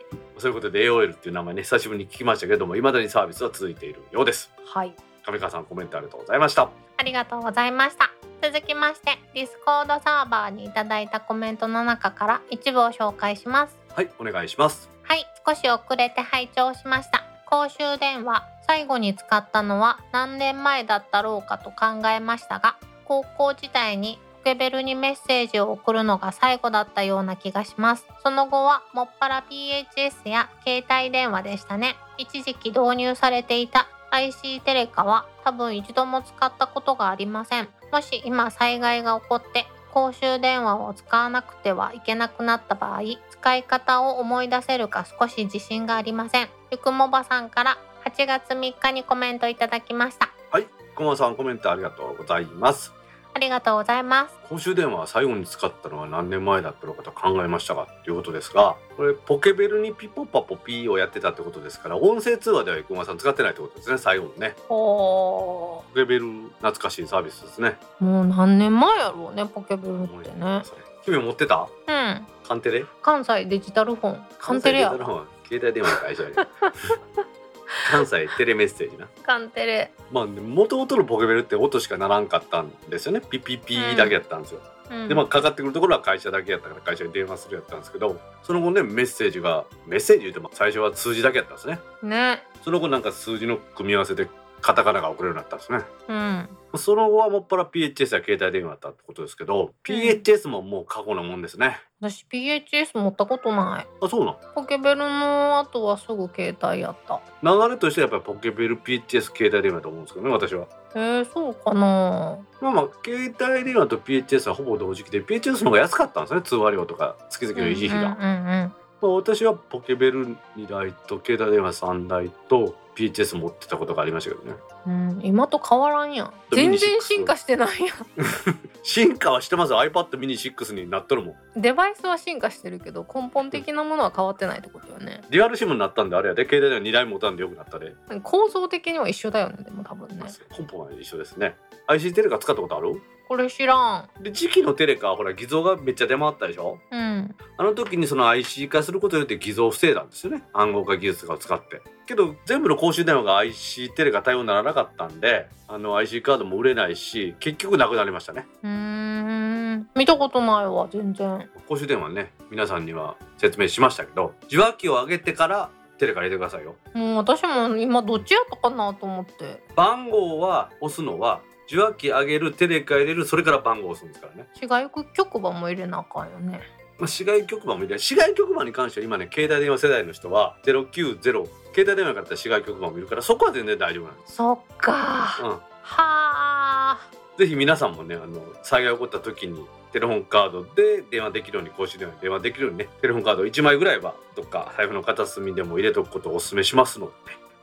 Speaker 2: そういうことで AOL っていう名前ね久しぶりに聞きましたけども未だにサービスは続いているようです。
Speaker 1: はい。
Speaker 2: 上川さんコメントありがとうございました。
Speaker 1: ありがとうございました。続きましてディスコードサーバーにいただいたコメントの中から一部を紹介します。
Speaker 2: はいお願いします。
Speaker 1: はい少し遅れて拝聴しました。公衆電話最後に使ったのは何年前だったろうかと考えましたが高校時代にポケベルにメッセージを送るのが最後だったような気がします。その後はもっぱら PHS や携帯電話でしたね。一時期導入されていた IC テレカは多分一度も使ったことがありません。もし今災害が起こって公衆電話を使わなくてはいけなくなった場合使い方を思い出せるか少し自信がありません。ゆくもばさんから8月3日にコメントいただきました。
Speaker 2: はい。小間さんコメントありがとうございます。
Speaker 1: ありがとうございます。
Speaker 2: 公衆電話は最後に使ったのは何年前だったのかと考えましたがということですがこれポケベルにピポパポピーをやってたってことですから音声通話では生駒さん使ってないってことですね最後のね。
Speaker 1: お
Speaker 2: ポケベル懐かしいサービスですね。
Speaker 1: もう何年前やろうねポケベルってね。
Speaker 2: 君持ってた？
Speaker 1: うん。
Speaker 2: カンテレ
Speaker 1: 関西デジタルフォン。カンテレやわ
Speaker 2: 関西デジタルフォン。携帯電話の会社やね関西テレメッセージな。
Speaker 1: カンテレ。
Speaker 2: まあもともとのポケベルって音しかならんかったんですよね。ピピピだけやったんですよ、
Speaker 1: うん。
Speaker 2: でまあかかってくるところは会社だけやったから会社に電話するやったんですけどその後ねメッセージがメッセージ言うても最初は数字だけやったんですね。
Speaker 1: ね。
Speaker 2: その後なんか数字の組み合わせでカタカナが送れるようになったんですね。
Speaker 1: うん。
Speaker 2: その後はもっぱら PHS や携帯電話だったってことですけど PHS ももう過去のもんですね、
Speaker 1: 私 PHS 持ったことない。
Speaker 2: あそうなん
Speaker 1: ポケベルの後はすぐ携帯やった。
Speaker 2: 流れとしてはやっぱりポケベル PHS 携帯電話だと思うんですけどね私は。
Speaker 1: えー、そうかな。
Speaker 2: まあまあ携帯電話と PHS はほぼ同時期で PHS の方が安かったんですね通話料とか月々の維持費が、
Speaker 1: うんうんうん
Speaker 2: まあ、私はポケベル2台と携帯電話3台と PHS 持ってたことがありましたけどね。
Speaker 1: うん、今と変わらんやん。
Speaker 2: ミニ
Speaker 1: 全然
Speaker 2: 6
Speaker 1: 進化してないや
Speaker 2: 進化はしてます。iPad mini 6になっとるもん。
Speaker 1: んデバイスは進化してるけど根本的なものは変わってないってことよね。
Speaker 2: デュアル SIM になったんであれやで。携帯電話2台持たんでよくなったで、
Speaker 1: 構造的には一緒だよねでも多分ね。
Speaker 2: 根本は一緒ですね。IC テレカ使ったことある？
Speaker 1: これ知らん。
Speaker 2: で時期のテレカはほら偽造がめっちゃ出回ったでしょ？
Speaker 1: うん。
Speaker 2: あの時にその IC 化することによって偽造を防いだんですよね。暗号化技術とかを使って。けど全部の公衆電話が IC テレカ対応にならなかったんであの IC カードも売れないし結局なくなりましたね。
Speaker 1: うーん。見たことないわ全然。
Speaker 2: 公衆電話ね皆さんには説明しましたけど受話器を上げてからテレカ入れてくださいよ。
Speaker 1: もう私も今どっちやったかなと思って。
Speaker 2: 番号は押すのは受話器上げるテレカ入れるそれから番号を押すんですからね、
Speaker 1: 市外局番も入れなあかんよね。
Speaker 2: まあ、市外局番も入れ市外局番に関しては今ね携帯電話世代の人は090携帯電話からだったら市外局番もいるからそこは全然大丈夫なんです。
Speaker 1: そっか。
Speaker 2: うん。
Speaker 1: はあ。
Speaker 2: ぜひ皆さんもねあの災害起こった時にテレホンカードで電話できるように公衆電話に電話できるようにねテレホンカード1枚ぐらいはどっか財布の片隅でも入れておくことをお勧めしますので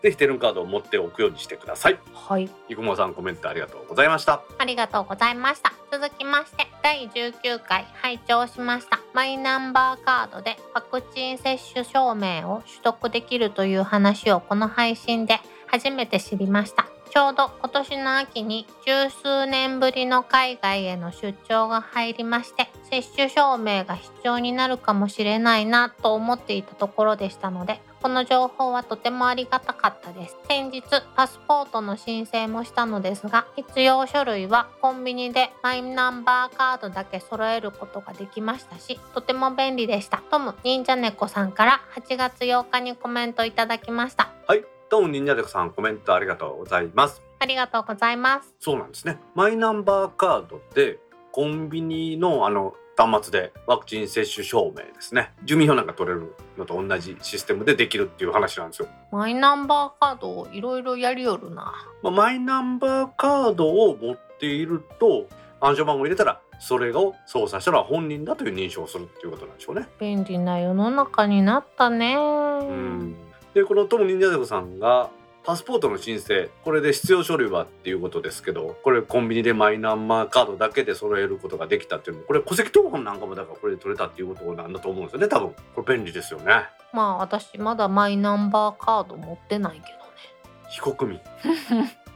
Speaker 2: ぜひテレホンカードを持っておくようにしてください。
Speaker 1: はい。
Speaker 2: 生駒さんコメントありがとうございました。
Speaker 1: ありがとうございました。続きまして第19回拝聴しました。マイナンバーカードでワクチン接種証明を取得できるという話をこの配信で初めて知りましたちょうど今年の秋に十数年ぶりの海外への出張が入りまして接種証明が必要になるかもしれないなと思っていたところでしたのでこの情報はとてもありがたかったです。先日パスポートの申請もしたのですが必要書類はコンビニでマイナンバーカードだけ揃えることができましたしとても便利でした。トム忍者猫さんから8月8日にコメントいただきました。
Speaker 2: はい。どうも忍者猫さんコメントありがとうございます。
Speaker 1: ありがとうございます。
Speaker 2: そうなんですね。マイナンバーカードでコンビニのあの端末でワクチン接種証明ですね。住民票なんか取れるのと同じシステムでできるっていう話なんですよ、
Speaker 1: マイナンバーカードをいろいろやりよるな。
Speaker 2: まあ、マイナンバーカードを持っていると暗証番号を入れたらそれを操作したのは本人だという認証をするっていうことなんでしょうね。
Speaker 1: 便利な世の中になったね。
Speaker 2: うんでこのトム忍者猫さんがパスポートの申請これで必要書類はっていうことですけどこれコンビニでマイナンバーカードだけで揃えることができたっていうのもこれ戸籍謄本なんかもだからこれで取れたっていうことなんだと思うんですよね多分。これ便利ですよね。
Speaker 1: まあ私まだマイナンバーカード持ってないけどね。
Speaker 2: 非国民。い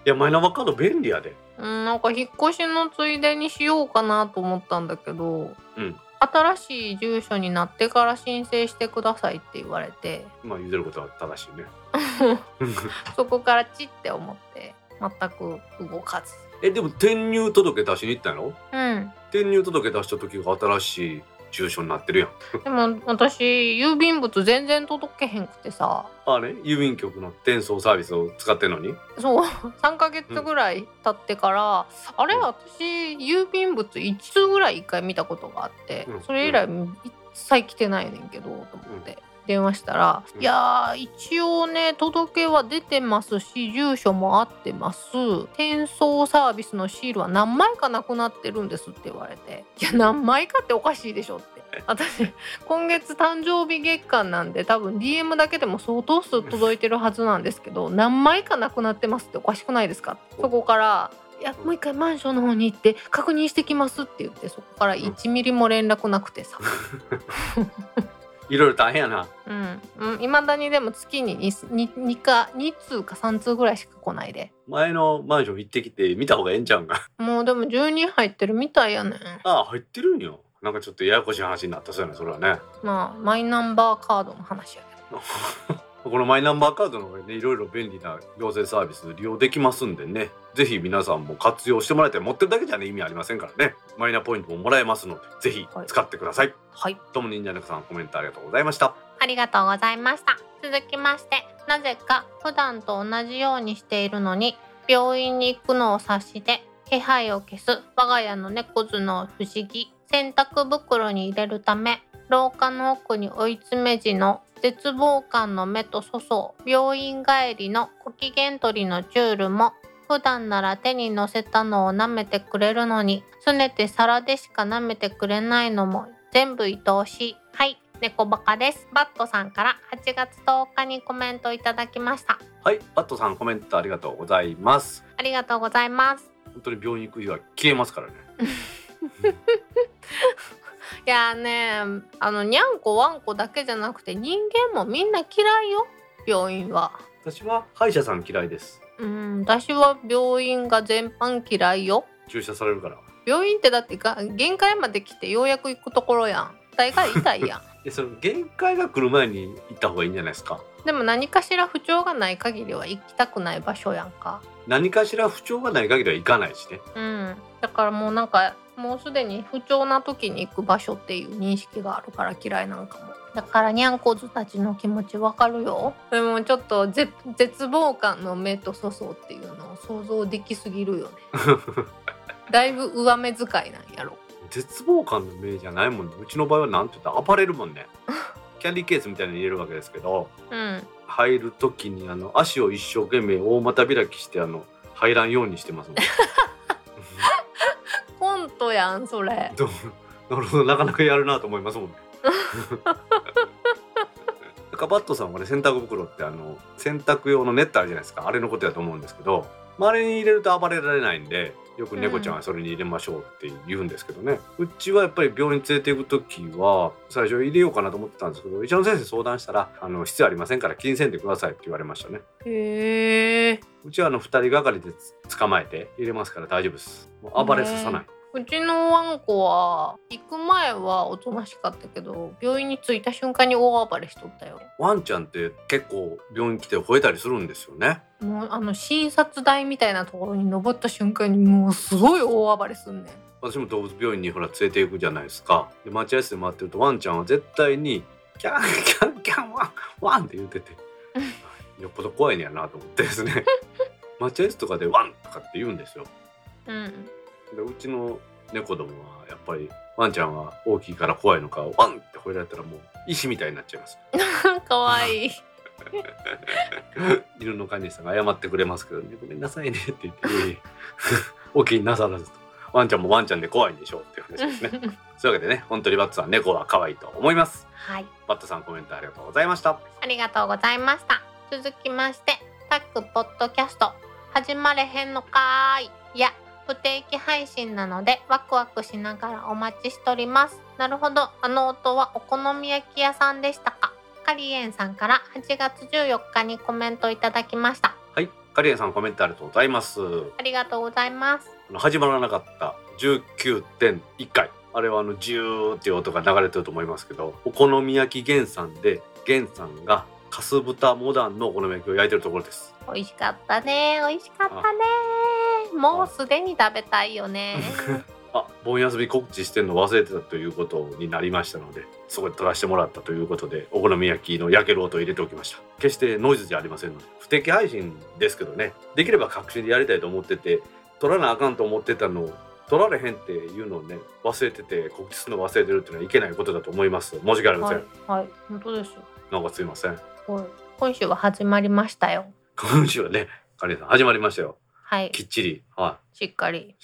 Speaker 2: やマイナンバーカード便利やで。
Speaker 1: うんなんか引っ越しのついでにしようかなと思ったんだけど、
Speaker 2: うん
Speaker 1: 新しい住所になってから申請してくださいって言われて。
Speaker 2: まあ言うてることは正しいね。
Speaker 1: そこからチって思って全く動かず。
Speaker 2: えでも転入届出しに行ったの？
Speaker 1: うん。
Speaker 2: 転入届出した時が新しい住所になってるやん。
Speaker 1: でも私郵便物全然届けへんくてさ。
Speaker 2: ああね郵便局の転送サービスを使ってんのに？
Speaker 1: そう。3ヶ月ぐらい経ってから、あれ
Speaker 2: うん
Speaker 1: 私郵便物1通ぐらい1回見たことがあって、
Speaker 2: うん。
Speaker 1: それ以来一切来てないねんけどと思って。電話したら「
Speaker 2: うん。
Speaker 1: いやー一応ね届けは出てますし住所も合ってます。転送サービスのシールは何枚かなくなってるんです」って言われて「いや何枚かっておかしいでしょ」って。私今月誕生日月間なんで多分 DM だけでも相当数届いてるはずなんですけど何枚かなくなってますっておかしくないですかそこから「いやもう一回マンションの方に行って確認してきます」って言ってそこから1ミリも連絡なくてさ。
Speaker 2: いろいろ大変やな。
Speaker 1: うん、うん、未だにでも月に 2, 2, か2通か3通ぐらいしか来ないで。
Speaker 2: 前のマンション行ってきて見た方がええんちゃうんか？
Speaker 1: もうでも10人入ってるみたいやねん。
Speaker 2: ああ入ってるんよ。なんかちょっとややこしい話になったそうやねそれはね。
Speaker 1: まあマイナンバーカードの話やけど
Speaker 2: このマイナンバーカードの方がねいろいろ便利な行政サービス利用できますんでね。ぜひ皆さんも活用してもらいたい持ってるだけじゃね意味ありませんからね。マイナポイントももらえますのでぜひ使ってください、
Speaker 1: はい。
Speaker 2: どうも忍者猫さんコメントありがとうございました。
Speaker 1: ありがとうございました。続きましてなぜか普段と同じようにしているのに病院に行くのを察して気配を消す我が家の猫図の不思議洗濯袋に入れるため廊下の奥に追い詰め時の絶望感の目と粗相病院帰りのご機嫌取りのチュールも普段なら手に乗せたのを舐めてくれるのにすねて皿でしか舐めてくれないのも全部愛おしい。はい猫バカです。バットさんから8月10日にコメントいただきました。
Speaker 2: はいバットさんコメントありがとうございます。
Speaker 1: ありがとうございます。
Speaker 2: 本当に病院行く日は消えますからね
Speaker 1: いやねあのにゃんこわんこだけじゃなくて人間もみんな嫌いよ病院は。
Speaker 2: 私は歯医者さん嫌いです。
Speaker 1: うん私は病院が全般嫌いよ。
Speaker 2: 注射されるから。
Speaker 1: 病院ってだってが限界まで来てようやく行くところやん。大概痛いやん。
Speaker 2: でその限界が来る前に行った方がいいんじゃないですか？
Speaker 1: でも何かしら不調がない限りは行きたくない場所やんか。
Speaker 2: 何かしら不調がない限りは行かないしね。
Speaker 1: うん。だからもうなんかもうすでに不調な時に行く場所っていう認識があるから嫌いなんかも。だからにゃんこずたちの気持ちわかるよ。でもちょっと絶絶望感の目と粗相っていうのを想像できすぎるよね。だいぶ上目遣いなんやろ。
Speaker 2: 絶望感の目じゃないもんね。うちの場合はなんて言ったら暴れるもんね。キャンディーケースみたいに入れるわけですけど
Speaker 1: うん。
Speaker 2: 入る時にあの足を一生懸命大股開きしてあの入らんようにしてますもん
Speaker 1: コントやんそれ。
Speaker 2: どう？なるほどなかなかやるなと思いますもんね。カバットさんはね洗濯袋ってあの洗濯用のネットあるじゃないですか。あれのことだと思うんですけど周りに入れると暴れられないんでよく猫ちゃんはそれに入れましょうって言うんですけどね、うちはやっぱり病院連れて行く時は最初入れようかなと思ってたんですけど医者の先生相談したらあの必要ありませんから気にせんでくださいって言われましたね。
Speaker 1: へえ。
Speaker 2: うちはあの2人がかりでつ捕まえて入れますから大丈夫です。暴れささない、
Speaker 1: うちのワンコは行く前はおとなしかったけど病院に着いた瞬間に大暴れしとったよ。
Speaker 2: ワンちゃんって結構病院来て吠えたりするんですよね。
Speaker 1: もうあの診察台みたいなところに登った瞬間にもうすごい大暴れすんねん。
Speaker 2: 私も動物病院にほら連れて行くじゃないですか。で待合室で待ってるとワンちゃんは絶対にキャンキャンキャンワンワンって言ってて よっぽど怖いねやなと思ってですね。待合室とかでワンとかって言うんですよ。
Speaker 1: うん
Speaker 2: でうちの猫どもはやっぱりワンちゃんは大きいから怖いのかワンって吠えられたらもう石みたいになっちゃいます。
Speaker 1: かわいい。
Speaker 2: 犬の飼い主さんが謝ってくれますけどねごめんなさいねって言って いえいなさらずとワンちゃんもワンちゃんで怖いんでしょうっていう話ですね。そういうわけでね本当にバットさん猫は可愛いと思います。
Speaker 1: はい。
Speaker 2: バットさんコメントありがとうございました。
Speaker 1: ありがとうございました。続きましてタックポッドキャスト始まれへんのかーい。いや不定期配信なのでワクワクしながらお待ちしております。なるほど。あの音はお好み焼き屋さんでしたか？カリエンさんから8月14日にコメントいただきました。
Speaker 2: はい。カリエンさんコメントありがとうございます。
Speaker 1: ありがとうございます。
Speaker 2: 始まらなかった19.1回。あれはあのジューっていう音が流れてると思いますけどお好み焼き源さんで源さんがかす豚モダンのお好み焼きを焼いてるところです。
Speaker 1: 美味しかったね。美味しかったね。もうすでに食べたいよね。
Speaker 2: あ盆休み告知してんの忘れてたということになりましたのでそこで撮らせてもらったということでお好み焼きの焼ける音を入れておきました。決してノイズじゃありませんので不定期配信ですけどね。できれば各種でやりたいと思ってて撮らなあかんと思ってたのを撮られへんっていうのをね忘れてて告知するの忘れてるっていうのはいけないことだと思います。申し訳ありません、
Speaker 1: はい、はい、本当ですよ。
Speaker 2: なんかすいません
Speaker 1: はい今週は始まりましたよ。
Speaker 2: 今週はねカレンさん始まりましたよ。
Speaker 1: はい。
Speaker 2: きっちり。は
Speaker 1: しっかり。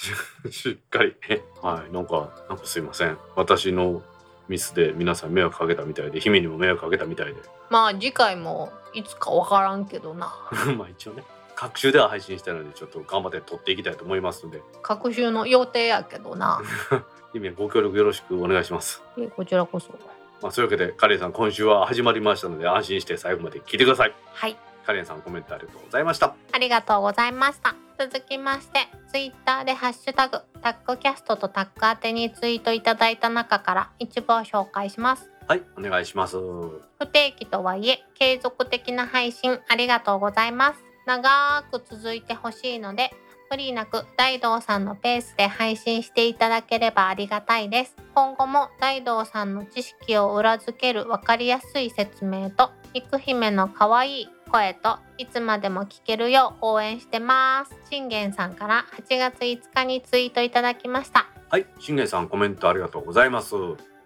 Speaker 2: い しっかり。ねはい。なんかなんかすいません。私のミスで皆さん迷惑かけたみたいで姫にも迷惑かけたみたいで。
Speaker 1: まあ次回もいつかわからんけどな。
Speaker 2: まあ一応ね各週では配信したのでちょっと頑張って撮っていきたいと思いますので。
Speaker 1: 各週の予定やけどな。
Speaker 2: 姫ご協力よろしくお願いします。
Speaker 1: こちらこそ
Speaker 2: まあそういうわけでカレンさん今週は始まりましたので安心して最後まで聞いてください。
Speaker 1: はい。
Speaker 2: カレンさんコメントありがとうございました。
Speaker 1: ありがとうございました。続きましてツイッターでハッシュタグタックキャストとタック宛てにツイートいただいた中から一部を紹介します。
Speaker 2: はいお願いします。
Speaker 1: 不定期とはいえ継続的な配信ありがとうございます。長く続いてほしいので無理なく大道さんのペースで配信していただければありがたいです。今後も大道さんの知識を裏付ける分かりやすい説明と育姫の可愛い声といつまでも聞けるよう応援してます。信玄さんから8月5日にツイートいただきました。
Speaker 2: はい信玄さんコメントありがとうございます。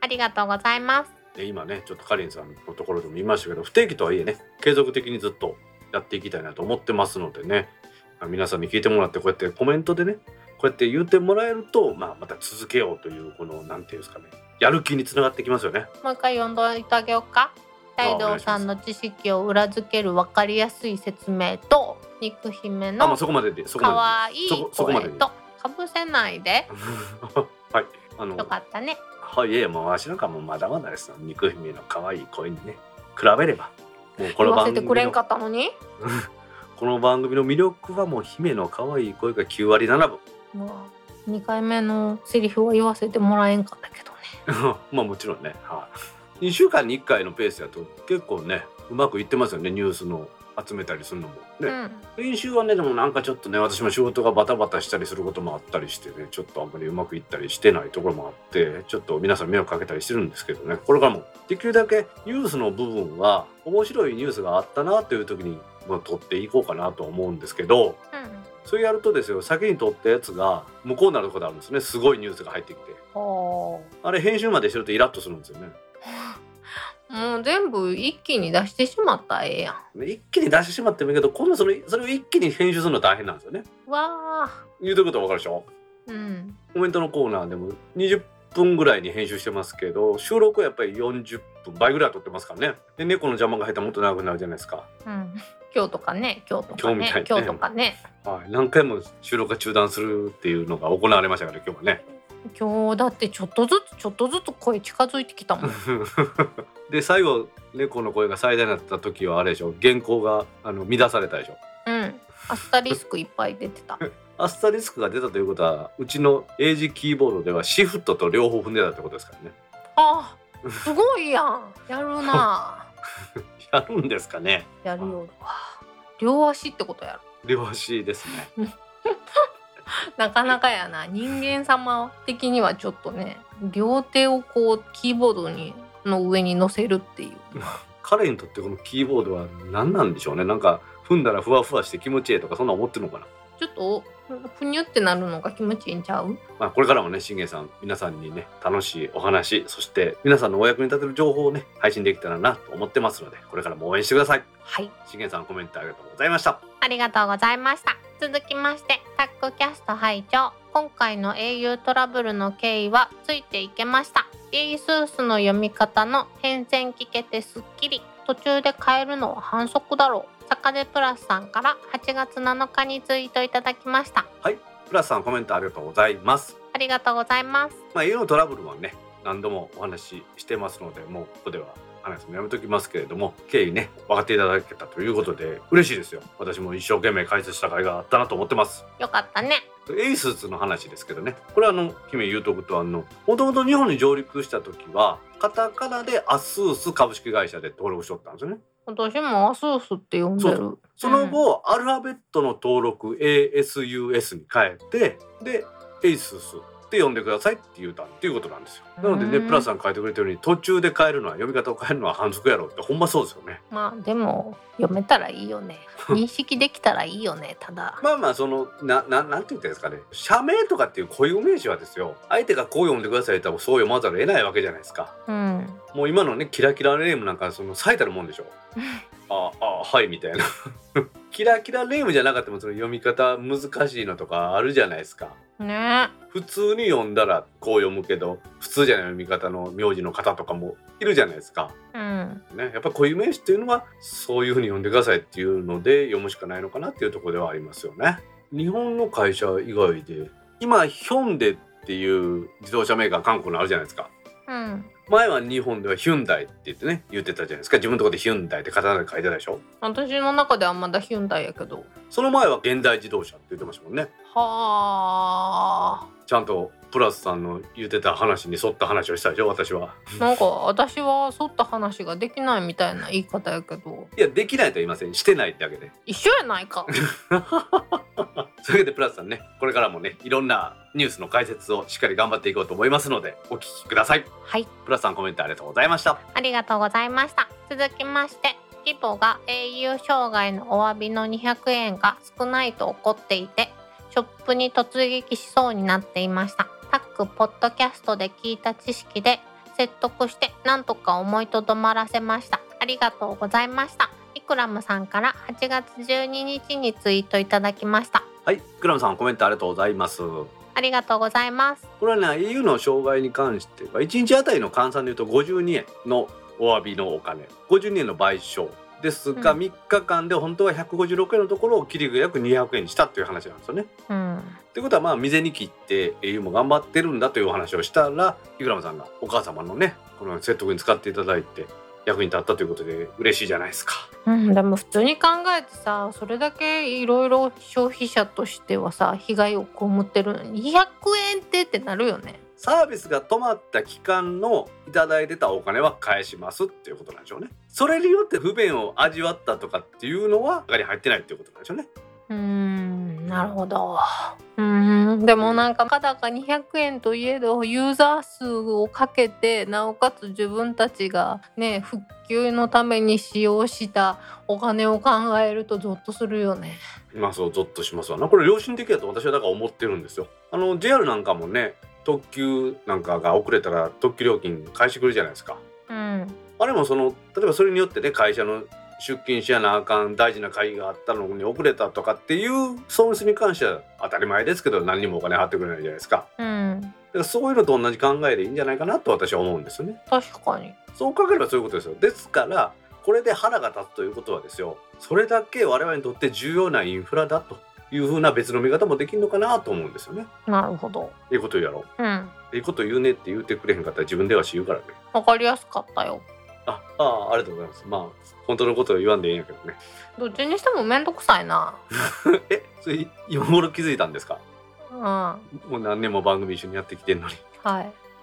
Speaker 1: ありがとうござい。ます
Speaker 2: で今ねちょっとカリンさんのところでも言いましたけど不定期とはいえね継続的にずっとやっていきたいなと思ってますのでね皆さんに聞いてもらってこうやってコメントでねこうやって言ってもらえると、まあ、また続けようというこのなんていうんですかねやる気につながってきますよね。
Speaker 1: もう一回読んどいてあげようか。大道さんの知識を裏付ける分かりやすい説明と肉姫の
Speaker 2: そこまででそこま
Speaker 1: 可愛い
Speaker 2: そこそこまでで。
Speaker 1: 声とかぶせないで。
Speaker 2: で。はい。あの
Speaker 1: よかったね。
Speaker 2: はいいやもうわしなんかもうまだまだですよ。肉姫の可愛い声にね比べれば。もうこの
Speaker 1: 言わ
Speaker 2: 番組の
Speaker 1: せてくれんかったのに？
Speaker 2: この番組の魅力はもう姫の可愛い声が9割7分。
Speaker 1: うわ2回目のセリフは言わせてもらえんかったけどね。
Speaker 2: まあもちろんね、はい、2週間に1回のペースだと結構ねうまくいってますよねニュースの集めたりするのも。ね、
Speaker 1: うん。
Speaker 2: 練習はねでもなんかちょっとね私も仕事がバタバタしたりすることもあったりしてねちょっとあんまりうまくいったりしてないところもあってちょっと皆さん迷惑かけたりしてるんですけどね。これからもできるだけニュースの部分は面白いニュースがあったなという時に、まあ、撮っていこうかなと思うんですけど
Speaker 1: うん
Speaker 2: それやるとですよ先に撮ったやつが向こうになることあるんですね。すごいニュースが入ってきて。
Speaker 1: ほ
Speaker 2: あれ編集までしてるとイラッとするんですよね。
Speaker 1: うもう全部一気に出してしまったらええやん。
Speaker 2: 一気に出してしまってもいいけど今度それそれを一気に編集するの大変なんですよね。
Speaker 1: わあ。
Speaker 2: 言うてることは分かるでしょ？
Speaker 1: うん。
Speaker 2: コメントのコーナーでも20分ぐらいに編集してますけど収録はやっぱり40分倍ぐらいは撮ってますからね。で猫の邪魔が入ったらもっと長くなるじゃないですか、
Speaker 1: うん今日とかね今日とか
Speaker 2: ね
Speaker 1: ね。今日とかね。
Speaker 2: はい、何回も収録が中断するっていうのが行われましたから今日はね。
Speaker 1: 今日だってちょっとずつちょっとずつ声近づいてきたもん。
Speaker 2: で最後猫の声が最大になった時はあれでしょ。原稿があの乱されたでしょ。
Speaker 1: うん。アスタリスクいっぱい出てた。
Speaker 2: アスタリスクが出たということはうちの英字キーボードではシフトと両方踏んでたってことですからね。
Speaker 1: あすごいやん。やるな
Speaker 2: やるんですかね。
Speaker 1: やるよ。両足ってことやろ。
Speaker 2: 両足ですね。
Speaker 1: なかなかやな。人間様的にはちょっとね両手をこうキーボードにの上に乗せるっていう。
Speaker 2: 彼にとってこのキーボードは何なんでしょうね。なんか踏んだらふわふわして気持ちいいとかそんな思ってるのかな。
Speaker 1: ちょっとふにゅってなるのが気持ちいいんちゃう？
Speaker 2: まあこれからもね信玄さん皆さんにね楽しいお話そして皆さんのお役に立てる情報をね配信できたらなと思ってますのでこれからも応援してください。
Speaker 1: はい。
Speaker 2: 信玄さんコメントありがとうございました。
Speaker 1: ありがとうございました。続きましてタックキャスト拝聴。今回の au トラブルの経緯はついていけました。エイスースの読み方の変遷聞けてすっきり途中で変えるのは反則だろう坂出プラスさんから8月7日にツイートいただきました。
Speaker 2: プラスさんコメントありがとうございます。
Speaker 1: ありがとうございます。
Speaker 2: まあ au のトラブルはね何度もお話ししてますのでもうここでは話すのやめときますけれども経緯ね分かっていただけたということで嬉しいですよ。私も一生懸命解説した甲斐があったなと思ってます。
Speaker 1: よかったね。
Speaker 2: エイスースの話ですけどね。これはあの姫言うとくとあのもともと日本に上陸した時はカタカナでアスース株式会社で登録しとったんですよね
Speaker 1: 私もアスースって呼んでる。
Speaker 2: その後、アルファベットの登録 ASUS に変えてでエイスースって呼んでくださいって言うたっていうことなんですよ。なので
Speaker 1: うん
Speaker 2: ねプラスさん書いてくれたように途中で変えるのは読み方を変えるのは反則やろってほんまそうですよね。
Speaker 1: まあでも読めたらいいよね。認識できたらいいよねただ。
Speaker 2: まあまあそのなななんて言ったらいいんですかね。社名とかっていう固有名詞はですよ。相手がこう読んでくださいって言ったらそう読まざるを得ないわけじゃないですか。
Speaker 1: うん。
Speaker 2: もう今のねキラキラネームなんかその最たるもんでしょああはいみたいな キラキラネームじゃなかったもその読み方難しいのとかあるじゃないですか
Speaker 1: ね
Speaker 2: 普通に読んだらこう読むけど普通じゃない読み方の名字の方とかもいるじゃないですか。
Speaker 1: うん
Speaker 2: ね、やっぱ固有名詞っていうのはそういうふうに読んでくださいっていうので読むしかないのかなっていうところではありますよね。日本の会社以外で今ヒョンデっていう自動車メーカー韓国のあるじゃないですか。
Speaker 1: うん
Speaker 2: 前は日本ではヒュンダイって言ってね言ってたじゃないですか。自分のところでヒュンダイってカタカナで書いてたでしょ？
Speaker 1: 私の中ではまだヒュンダイやけど。
Speaker 2: その前は現代自動車って言ってましたもんね。
Speaker 1: はあ。
Speaker 2: ちゃんとプラスさんの言ってた話に沿った話をしたでしょ？私は。
Speaker 1: なんか私は沿った話ができないみたいな言い方やけど。
Speaker 2: いやできないとは言いません。してないってだけで。
Speaker 1: 一緒やないか
Speaker 2: それでプラスさんねこれからもねいろんなニュースの解説をしっかり頑張っていこうと思いますのでお聞きください。
Speaker 1: はい。
Speaker 2: プラスさんコメントありがとうございました。
Speaker 1: ありがとうございました。続きまして規模が au 障害のお詫びの200円が少ないと怒っていてショップに突撃しそうになっていました。タックポッドキャストで聞いた知識で説得してなんとか思いとどまらせました。ありがとうございました。イクラムさんから8月12日にツイートいただきました
Speaker 2: はいクラムさんコメントありがとうございます。
Speaker 1: ありがとうございます。
Speaker 2: これはね au の障害に関しては1日あたりの換算でいうと52円のお詫びのお金。52円の賠償ですが、
Speaker 1: うん。
Speaker 2: 3日間で本当は156円のところを切り約200円にしたっていう話なんですよね。
Speaker 1: うん。
Speaker 2: ということはまあ未然に切って au も頑張ってるんだというお話をしたらイクラムさんがお母様のねこの説得に使っていただいて役に立ったということで嬉しいじゃないですか。
Speaker 1: うん、でも普通に考えてさそれだけいろいろ消費者としてはさ被害を被ってるのに200円ってってなるよね。
Speaker 2: サービスが止まった期間のいただいてたお金は返しますっていうことなんでしょうね。それによって不便を味わったとかっていうのは中に入ってないっていうことなんでしょうね。
Speaker 1: うーんなるほど。うーんでもなんかただか200円といえどユーザー数をかけてなおかつ自分たちがね復旧のために使用したお金を考えるとゾッとするよね。
Speaker 2: まあそうゾッとしますわな。これ良心的だと私はだから思ってるんですよ。あの JR なんかもね特急なんかが遅れたら特急料金返してくれるじゃないですか。
Speaker 1: うん
Speaker 2: あれもその例えばそれによってね会社の出勤しやなあかん大事な会議があったのに遅れたとかっていう損失に関しては当たり前ですけど何にもお金払ってくれないじゃないですか。
Speaker 1: うん
Speaker 2: だからそういうのと同じ考えでいいんじゃないかなと私は思うんですよね。
Speaker 1: 確かに。
Speaker 2: そう考えればそういうことですよ。ですからこれで腹が立つということはですよそれだけ我々にとって重要なインフラだというふうな別の見方もできるのかなと思うんですよね。
Speaker 1: なるほど。
Speaker 2: いいこと言うやろ
Speaker 1: うん
Speaker 2: いいこと言うねって言ってくれへんかったら自分ではし言うからね。
Speaker 1: わかりやすかったよ。
Speaker 2: ああありがとうございます。まあ本当のことを言わんでいいんやけどね。
Speaker 1: どっちにしてもめんどくさいな。
Speaker 2: えそれ今頃気づいたんですか？
Speaker 1: うん。は
Speaker 2: もう何年も番組一緒にやってきてんのに。
Speaker 1: い。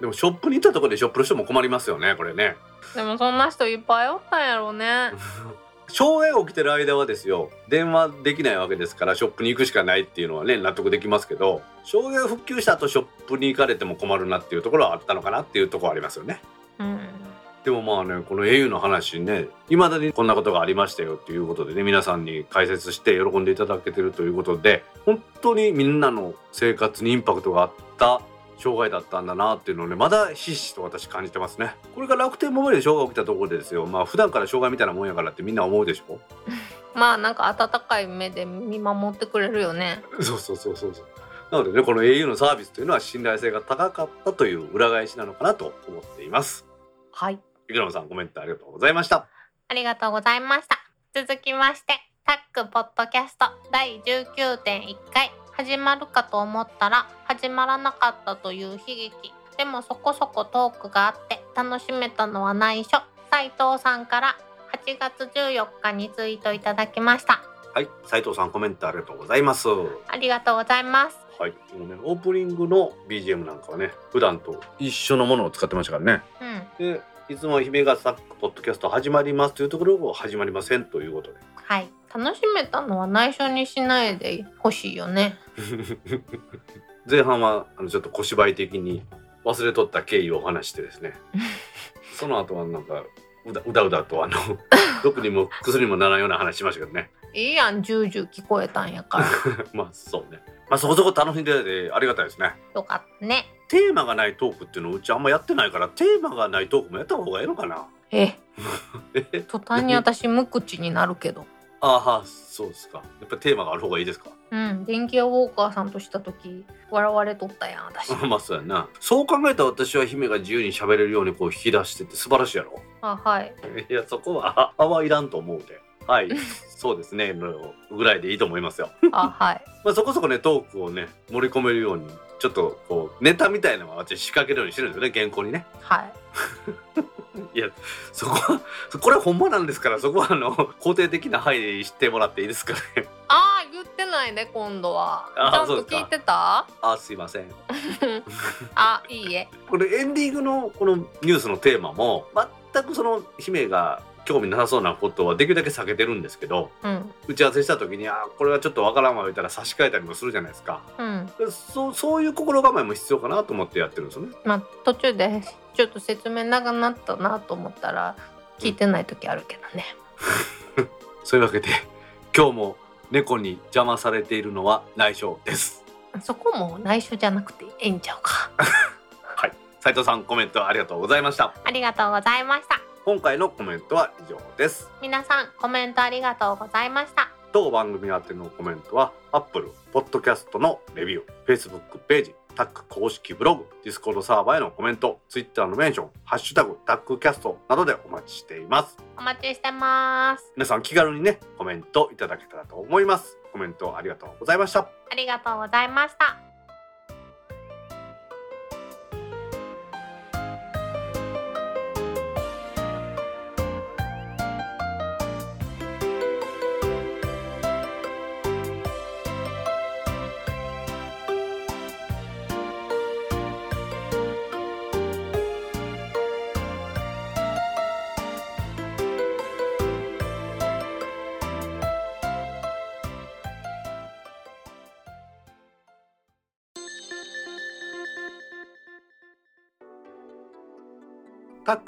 Speaker 2: でもショップに行ったところでショップの人も困りますよねこれね。
Speaker 1: でもそんな人いっぱいおったんやろうね。
Speaker 2: 障害が起きてる間はですよ電話できないわけですからショップに行くしかないっていうのはね納得できますけど障害が復旧した後ショップに行かれても困るなっていうところはあったのかなっていうところはありますよね。
Speaker 1: うん。
Speaker 2: でもまあねこの au の話ねいまだにこんなことがありましたよっていうことでね皆さんに解説して喜んでいただけてるということで本当にみんなの生活にインパクトがあった障害だったんだなっていうのをねまだひしひしと私感じてますね。これが楽天モバイルで障害起きたところでですよ。まあ普段から障害みたいなもんやからってみんな思うでしょ？
Speaker 1: まあなんか温かい目で見守ってくれるよね。
Speaker 2: そうそうそうそうそう。なのでねこの au のサービスというのは信頼性が高かったという裏返しなのかなと思っています。
Speaker 1: はい。
Speaker 2: イクラムさんコメントありがとうございました
Speaker 1: ありがとうございました。続きまして、タックポッドキャスト第19.1回始まるかと思ったら始まらなかったという悲劇。でもそこそこトークがあって楽しめたのは内緒。斉藤さんから8月14日にツイートいただきました。
Speaker 2: はい斉藤さんコメントありがとうございます
Speaker 1: ありがとうございます。
Speaker 2: はい、もうね、オープニングの BGM なんかはね、普段と一緒のものを使ってましたからね。
Speaker 1: うん。
Speaker 2: で、いつも姫がサックポッドキャスト始まりますというところを始まりませんということで。
Speaker 1: はい。楽しめたのは内緒にしないでほしいよね。
Speaker 2: 前半はあのちょっと小芝居的に忘れとった経緯をお話してですね。その後はなんかうだうだうだとあの 毒にも薬にもならんような話しましたけどね。
Speaker 1: いいやん、ジュージュー聞こえたんやから。
Speaker 2: まあそうね。まあそこそこ楽しんでありがたいですね。
Speaker 1: よかったね。
Speaker 2: テーマがないトークっていうのをうちあんまやってないからテーマがないトークもやった方がいいのかな？
Speaker 1: え、
Speaker 2: え？
Speaker 1: 途端に私無口になるけど。
Speaker 2: ああそうですか。やっぱりテーマがある方がいいですか？
Speaker 1: うん、電気屋ウォーカーさんとした時笑われとったやん私。
Speaker 2: まあそうやな。そう考えたら私は姫が自由に喋れるようにこう引き出してて素晴らしいやろ？
Speaker 1: あはい。
Speaker 2: いやそこはあはいらんと思うで。はい。そうですね。のぐらいでいいと思いますよ。
Speaker 1: あはい。
Speaker 2: まあそこそこねトークをね盛り込めるようにちょっとこうネタみたいなのは私仕掛けるようにしてるんですよね原稿にね。
Speaker 1: はい。
Speaker 2: いやそこはこれはほんまなんですからそこはあの肯定的な配慮してもらっていいですかね。
Speaker 1: あー言ってないね今度は。ちゃんと聞いてた？
Speaker 2: あすいません。
Speaker 1: あいいえ。
Speaker 2: これエンディングのこのニュースのテーマも全くその姫が興味なさそうなことはできるだけ避けてるんですけど
Speaker 1: うん。
Speaker 2: 打ち合わせした時に「あーこれはちょっとわからんわ」言ったら差し替えたりもするじゃないですか。
Speaker 1: うん。
Speaker 2: でそうそういう心構えも必要かなと思ってやってるんですよね。
Speaker 1: まあ途中でちょっと説明長なったなと思ったら聞いてない時あるけどね。
Speaker 2: そういうわけで今日も猫に邪魔されているのは内緒です。
Speaker 1: そこも内緒じゃなくていいんちゃうか。
Speaker 2: はい。斉藤さんコメントありがとうございました。
Speaker 1: ありがとうございました
Speaker 2: 今回のコメントは以上です
Speaker 1: 皆さんコメントありがとうございました
Speaker 2: と番組宛てのコメントは Apple Podcast のレビュー Facebook ページタック公式ブログ、ディスコードサーバーへのコメント、Twitter のメンション、ハッシュタグタックキャストなどでお待ちしています。
Speaker 1: お待ちしてます。
Speaker 2: 皆さん気軽にね、コメントいただけたらと思います。コメントありがとうございました。
Speaker 1: ありがとうございました。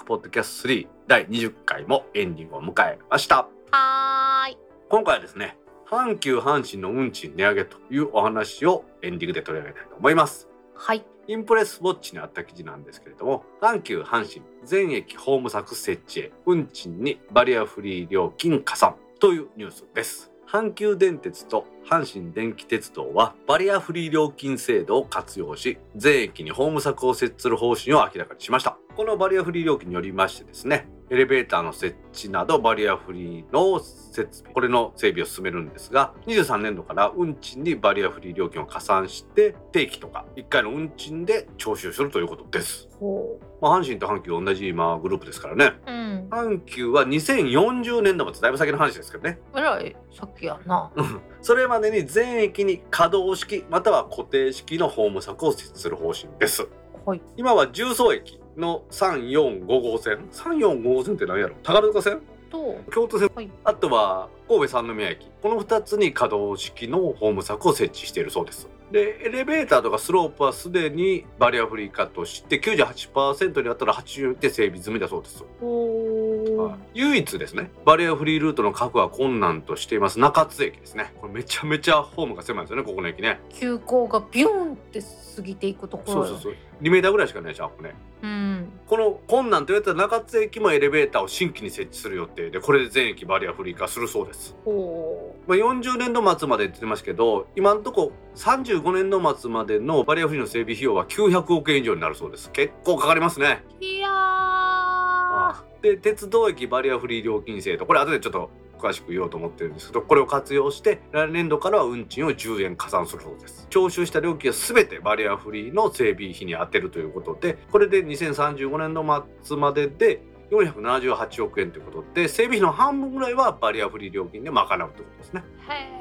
Speaker 2: ポッドキャスト3第20回もエンディングを迎えました。
Speaker 1: はーい。
Speaker 2: 今回はですね、阪急阪神の運賃値上げというお話をエンディングで取り上げたいと思います。
Speaker 1: はい。
Speaker 2: インプレスウォッチにあった記事なんですけれども、阪急阪神全駅ホーム柵設置へ運賃にバリアフリー料金加算というニュースです。阪急電鉄と阪神電気鉄道はバリアフリー料金制度を活用し、全駅にホーム柵を設置する方針を明らかにしました。このバリアフリー料金によりましてですね、エレベーターの設置などバリアフリーの設備、これの整備を進めるんですが、23年度から運賃にバリアフリー料金を加算して、定期とか1回の運賃で徴収するということです。
Speaker 1: ほ
Speaker 2: まあ、阪神と阪急同じ今グループですからね。
Speaker 1: う。うん。
Speaker 2: 阪急は2040年度までだいぶ先の話ですけどね。
Speaker 1: えらい、さっきやな。
Speaker 2: う んそれまでに全駅に可動式または固定式のホーム柵を設置する方針です。
Speaker 1: はい。
Speaker 2: 今は重曹駅の3455号線？345号線って何やろ？宝塚線？
Speaker 1: と、
Speaker 2: 京都線？
Speaker 1: はい。
Speaker 2: あとは神戸三宮駅。この2つに可動式のホーム柵を設置しているそうです。でエレベーターとかスロープはすでにバリアフリー化として98%にあったら80で整備済みだそうです、
Speaker 1: ほ
Speaker 2: はい。唯一ですね。バリアフリールートの確保は困難としています。中津駅ですね。これめちゃめちゃホームが狭いですよねここの駅ね。
Speaker 1: 急行がビューンって過ぎていくところ。よ
Speaker 2: そうそうそう。2メーターぐらいしかないじゃんここね。
Speaker 1: うん。
Speaker 2: この困難と言われたら中津駅もエレベーターを新規に設置する予定でこれで全駅バリアフリー化するそうです。
Speaker 1: ほ
Speaker 2: まあ、40年度末までって言ってますけど今のとこ35年度末までのバリアフリーの整備費用は900億円以上になるそうです。結構かかりますね。
Speaker 1: う。いやー。
Speaker 2: で鉄道駅バリアフリー料金制度。これ後でちょっと詳しく言おうと思ってるんですけどこれを活用して来年度からは運賃を10円加算するそうです。徴収した料金は全てバリアフリーの整備費に充てるということでこれで2035年度末までで478億円ということで整備費の半分ぐらいはバリアフリー料金で賄うということですね。
Speaker 1: へ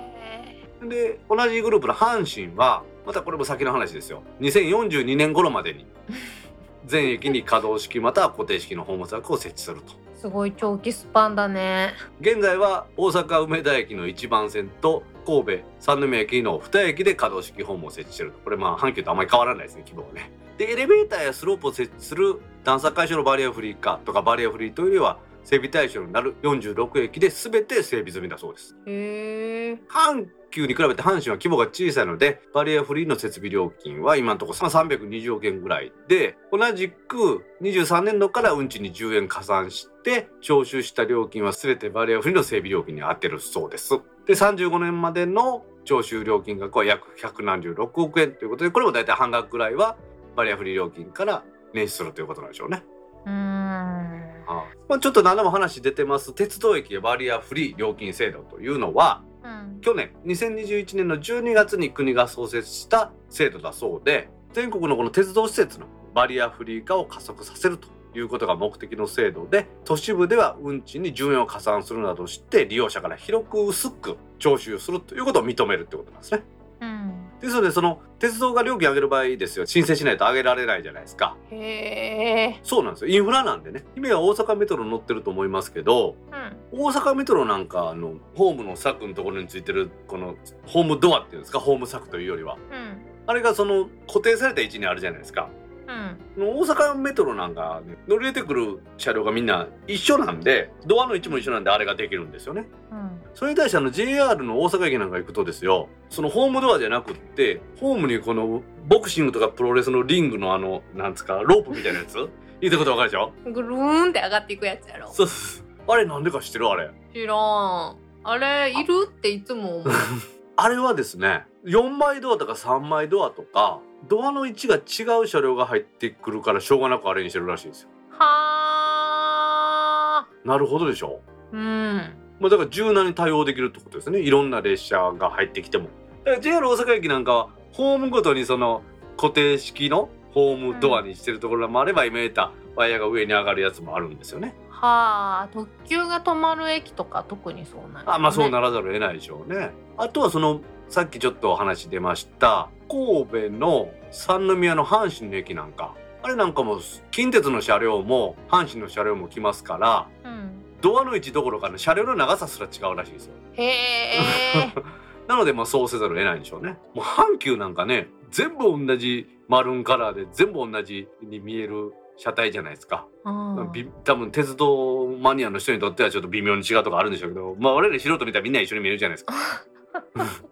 Speaker 2: で同じグループの阪神はまたこれも先の話ですよ。2042年頃までに 全駅に可動式または固定式のホーム柵を設置すると。
Speaker 1: ー。すごい長期スパンだね。
Speaker 2: 現在は大阪梅田駅の1番線と神戸三宮駅の2駅で可動式ホームを設置してるとこれまあ阪急とあまり変わらないですね規模はねでエレベーターやスロープを設置する段差解消のバリアフリー化とかバリアフリーというよりは整備対象になる46駅で全て整備済みだそうです
Speaker 1: へえ。
Speaker 2: 阪急に比べて阪神は規模が小さいのでバリアフリーの設備料金は今のところ320億円ぐらいで同じく23年度から運賃に10円加算して徴収した料金は全てバリアフリーの整備料金に充てるそうですで35年までの徴収料金額は約176億円ということでこれも大体半額ぐらいはバリアフリー料金から捻出するということなんでしょうね
Speaker 1: うーん。
Speaker 2: まあ、ちょっと何度も話出てます鉄道駅バリアフリー料金制度というのは
Speaker 1: うん。
Speaker 2: 去年2021年の12月に国が創設した制度だそうで全国のこの鉄道施設のバリアフリー化を加速させるということが目的の制度で都市部では運賃に10円を加算するなどして利用者から広く薄く徴収するということを認めるってことなんですね。
Speaker 1: うん。
Speaker 2: ですのでその鉄道が料金上げる場合ですよ申請しないと上げられないじゃないですか。
Speaker 1: へえ。
Speaker 2: そうなんですよインフラなんでね今は大阪メトロ乗ってると思いますけど
Speaker 1: うん。
Speaker 2: 大阪メトロなんかあのホームの柵のところについてるこのホームドアっていうんですか？ホーム柵というよりは
Speaker 1: うん。
Speaker 2: あれがその固定された位置にあるじゃないですか
Speaker 1: うん。
Speaker 2: 大阪メトロなんか、ね、乗り入れてくる車両がみんな一緒なんでドアの位置も一緒なんであれができるんですよね
Speaker 1: うん。
Speaker 2: それに対してあの JR の大阪駅なんか行くとですよそのホームドアじゃなくってホームにこのボクシングとかプロレスのリングのあのなんつうかロープみたいなやつ？言ったことわかるでしょ？
Speaker 1: ぐるーんって上がっていくやつやろ。
Speaker 2: そうあれなんでか知ってる？あれ
Speaker 1: 知らん。ああれいるっていつも思う
Speaker 2: あれはですね4枚ドアとか3枚ドアとかドアの位置が違う車両が入ってくるからしょうがなくあれにしてるらしいですよ。
Speaker 1: はあ。
Speaker 2: なるほどでしょ？
Speaker 1: うん。
Speaker 2: まあ、だから柔軟に対応できるってことですね。いろんな列車が入ってきても。だから JR 大阪駅なんかはホームごとにその固定式のホームドアにしてるところもあれば、今言ったワイヤーが上に上がるやつもあるんですよね。
Speaker 1: はあ。特急が止まる駅とか特にそうなんやね。
Speaker 2: あまあそうならざるを得ないでしょうね。あとはそのさっきちょっとお話出ました神戸の三宮の阪神の駅なんかあれなんかも近鉄の車両も阪神の車両も来ますから
Speaker 1: うん
Speaker 2: ドアの位置どころかね車両の長さすら違うらしいですよ
Speaker 1: へえ
Speaker 2: なのでまあそうせざるを得ないんでしょうね。もう阪急なんかね全部同じマルーンカラーで全部同じに見える車体じゃないですか。
Speaker 1: うん
Speaker 2: び多分鉄道マニアの人にとってはちょっと微妙に違うとこあるんでしょうけどまあ我々素人見たらみんな一緒に見えるじゃないですか。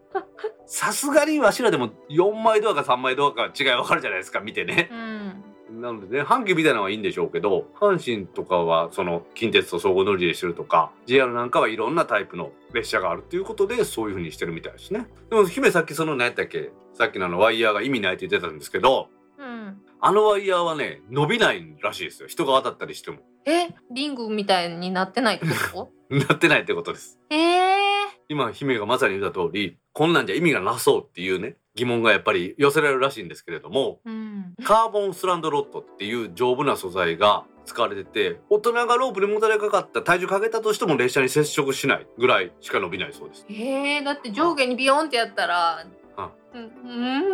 Speaker 2: さすがにわしらでも4枚ドアか3枚ドアか違い分かるじゃないですか見てね。
Speaker 1: うん。
Speaker 2: なのでね阪急みたいなのはいいんでしょうけど阪神とかはその近鉄と相互乗り入れしてるとか JR なんかはいろんなタイプの列車があるっていうことでそういう風にしてるみたいですね。でも姫さっきその何やったっけ？さっきのあのワイヤーが意味ないって言ってたんですけど
Speaker 1: うん。
Speaker 2: あのワイヤーはね伸びないらしいですよ。人が当たったりしても。
Speaker 1: え？リングみたいになってないってこ
Speaker 2: なってないってことです。
Speaker 1: とええ
Speaker 2: 今姫がまさに言った通りこんなんじゃ意味がなそうっていうね疑問がやっぱり寄せられるらしいんですけれども
Speaker 1: うん。
Speaker 2: カーボンスランドロッドっていう丈夫な素材が使われてて大人がロープにもたれかかった体重かけたとしても列車に接触しないぐらいしか伸びないそうです。
Speaker 1: えー、だって上下にビヨンってやったら
Speaker 2: あ。
Speaker 1: うん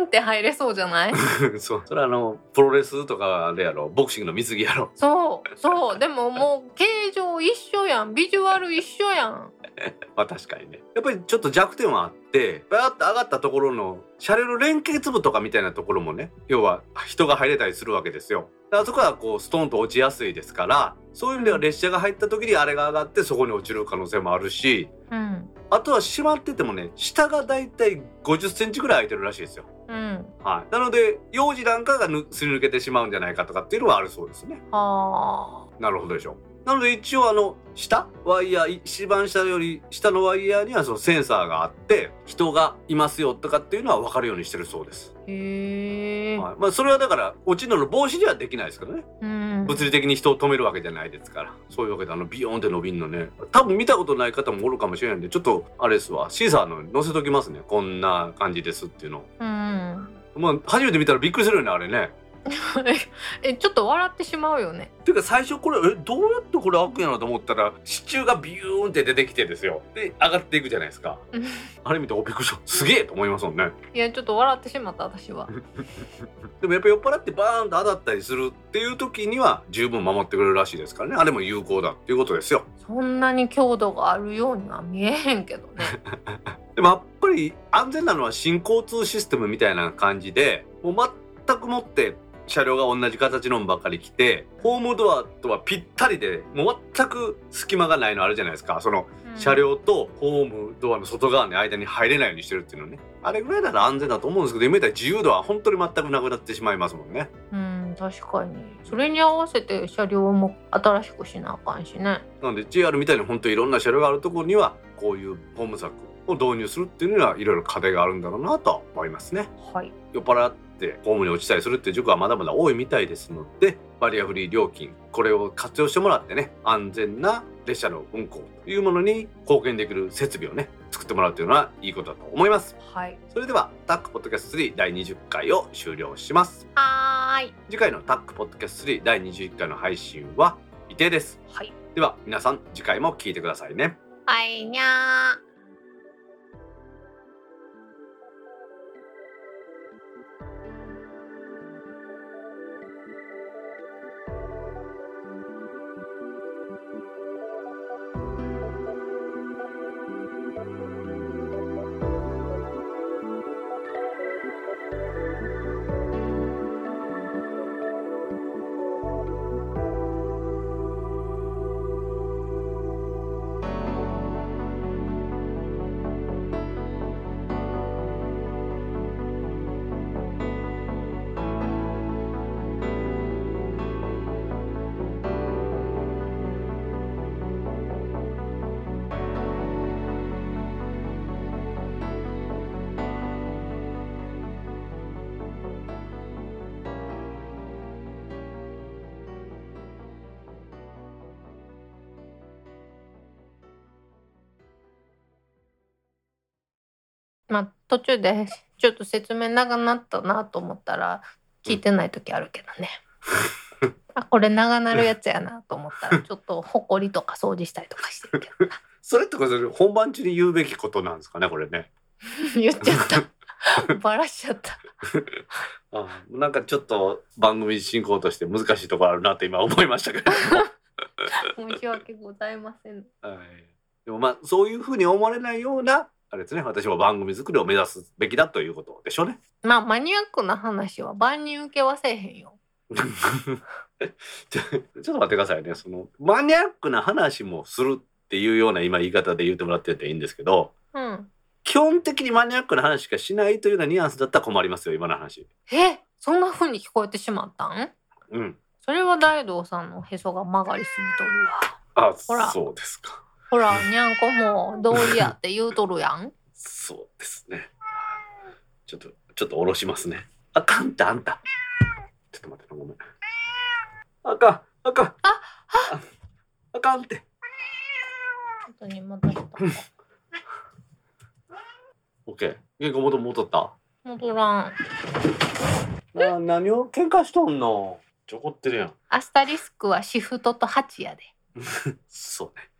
Speaker 1: うんって入れそうじゃない？
Speaker 2: そう。それはあのプロレスとかでやろボクシングの水着やろ
Speaker 1: そうそう。でももう形状一緒やん。ビジュアル一緒やん
Speaker 2: まあ確かにね。やっぱりちょっと弱点はあってバーッと上がったところの車両の連結部とかみたいなところもね要は人が入れたりするわけですよ。であそこはこうストーンと落ちやすいですからそういう意味では列車が入った時にあれが上がってそこに落ちる可能性もあるし
Speaker 1: うん。
Speaker 2: あとは閉まっててもね下がだいたい50センチぐらい空いてるらしいですよ。
Speaker 1: うん。
Speaker 2: はい、なので幼児なんかがぬすり抜けてしまうんじゃないかとかっていうのはあるそうですね。
Speaker 1: は
Speaker 2: なるほどでしょ。う。なので一応あの下ワイヤー一番下より下のワイヤーにはそのセンサーがあって人がいますよとかっていうのは分かるようにしてるそうです。
Speaker 1: あへえ、
Speaker 2: はい、まあそれはだから落ちるのの防止にはできないですけどね。
Speaker 1: うん
Speaker 2: 物理的に人を止めるわけじゃないですから。そういうわけであのビヨーンって伸びんのね。多分見たことない方もおるかもしれないんでちょっとあれですわシーサーの載せときますね。こんな感じですっていうのを。
Speaker 1: うん
Speaker 2: まあ初めて見たらびっくりするよねあれね。
Speaker 1: えちょっと笑ってしまうよね。
Speaker 2: ていうか最初これえどうやってこれ開くんやろと思ったら支柱がビューンって出てきてですよ。で上がっていくじゃないですか。
Speaker 1: うん。
Speaker 2: あれ見ておびっくりした。すげえと思いますもんね。
Speaker 1: いやちょっと笑ってしまった私は。
Speaker 2: でもやっぱ酔っ払ってバーンと当たったりするっていう時には十分守ってくれるらしいですからね。あれも有効だっていうことですよ。
Speaker 1: そんなに強度があるようには見えへんけどね。
Speaker 2: でもやっぱり安全なのは新交通システムみたいな感じでもう全くもって車両が同じ形のもばっかり来てホームドアとはぴったりでもう全く隙間がないのあるじゃないですか。その車両とホームドアの外側の間に入れないようにしてるっていうのね。あれぐらいなら安全だと思うんですけど今言ったら自由度は本当に全くなくなってしまいますもんね。
Speaker 1: うん確かに。それに合わせて車両も新しくしなあかんしね。
Speaker 2: なので JR みたいに本当にいろんな車両があるところにはこういうホーム柵を導入するっていうのはいろいろ課題があるんだろうなとは思いますね。
Speaker 1: はい。
Speaker 2: 酔っ払ってホームに落ちたりするっていう事故はまだまだ多いみたいですのでバリアフリー料金これを活用してもらってね安全な列車の運行というものに貢献できる設備をね作ってもらうというのはいいことだと思います。
Speaker 1: はい。
Speaker 2: それではタックポッドキャスト3第20回を終了します。
Speaker 1: はーい。
Speaker 2: 次回のタックポッドキャスト3第21回の配信は未定です。
Speaker 1: はい。
Speaker 2: では皆さん次回も聞いてくださいね。
Speaker 1: はいにゃー途中でちょっと説明長なったなと思ったら聞いてない時あるけどね。あこれ長なるやつやなと思ったらちょっとほこりとか掃除したりとかしてるけどな
Speaker 2: それとかそれ本番中に言うべきことなんですかねこれね。
Speaker 1: 言っちゃった バラしちゃった
Speaker 2: あなんかちょっと番組進行として難しいところあるなって今思いましたけども。
Speaker 1: 申し訳ございません
Speaker 2: はい、でもまあそういうふうに思われないようなあれですね私は番組作りを目指すべきだということでしょうね。
Speaker 1: まあマニアックな話は万人受けはせえへんよ
Speaker 2: ちょちょっと待ってくださいねそのマニアックな話もするっていうような今言い方で言ってもらってていいんですけど
Speaker 1: うん
Speaker 2: 基本的にマニアックな話しかしないというようなニュアンスだったら困りますよ今の話。
Speaker 1: えそんな風に聞こえてしまったん？
Speaker 2: うん。
Speaker 1: それは大道さんのへそが曲がりすぎとるわ
Speaker 2: あ
Speaker 1: ほら
Speaker 2: そうですか。
Speaker 1: ほらにゃんこも道理やって言うとるやん
Speaker 2: そうですね。ちょっとちょっと下ろしますね。あかんってあんた。ちょっと待ってごめん。あかんあかん。
Speaker 1: あ
Speaker 2: ああかんって。
Speaker 1: 本当に戻った
Speaker 2: オッケー。原稿元戻った？
Speaker 1: 戻らん
Speaker 2: な何を喧嘩しとんの？ちょこってるやん。
Speaker 1: アスタリスクはシフトと8やで
Speaker 2: そうね。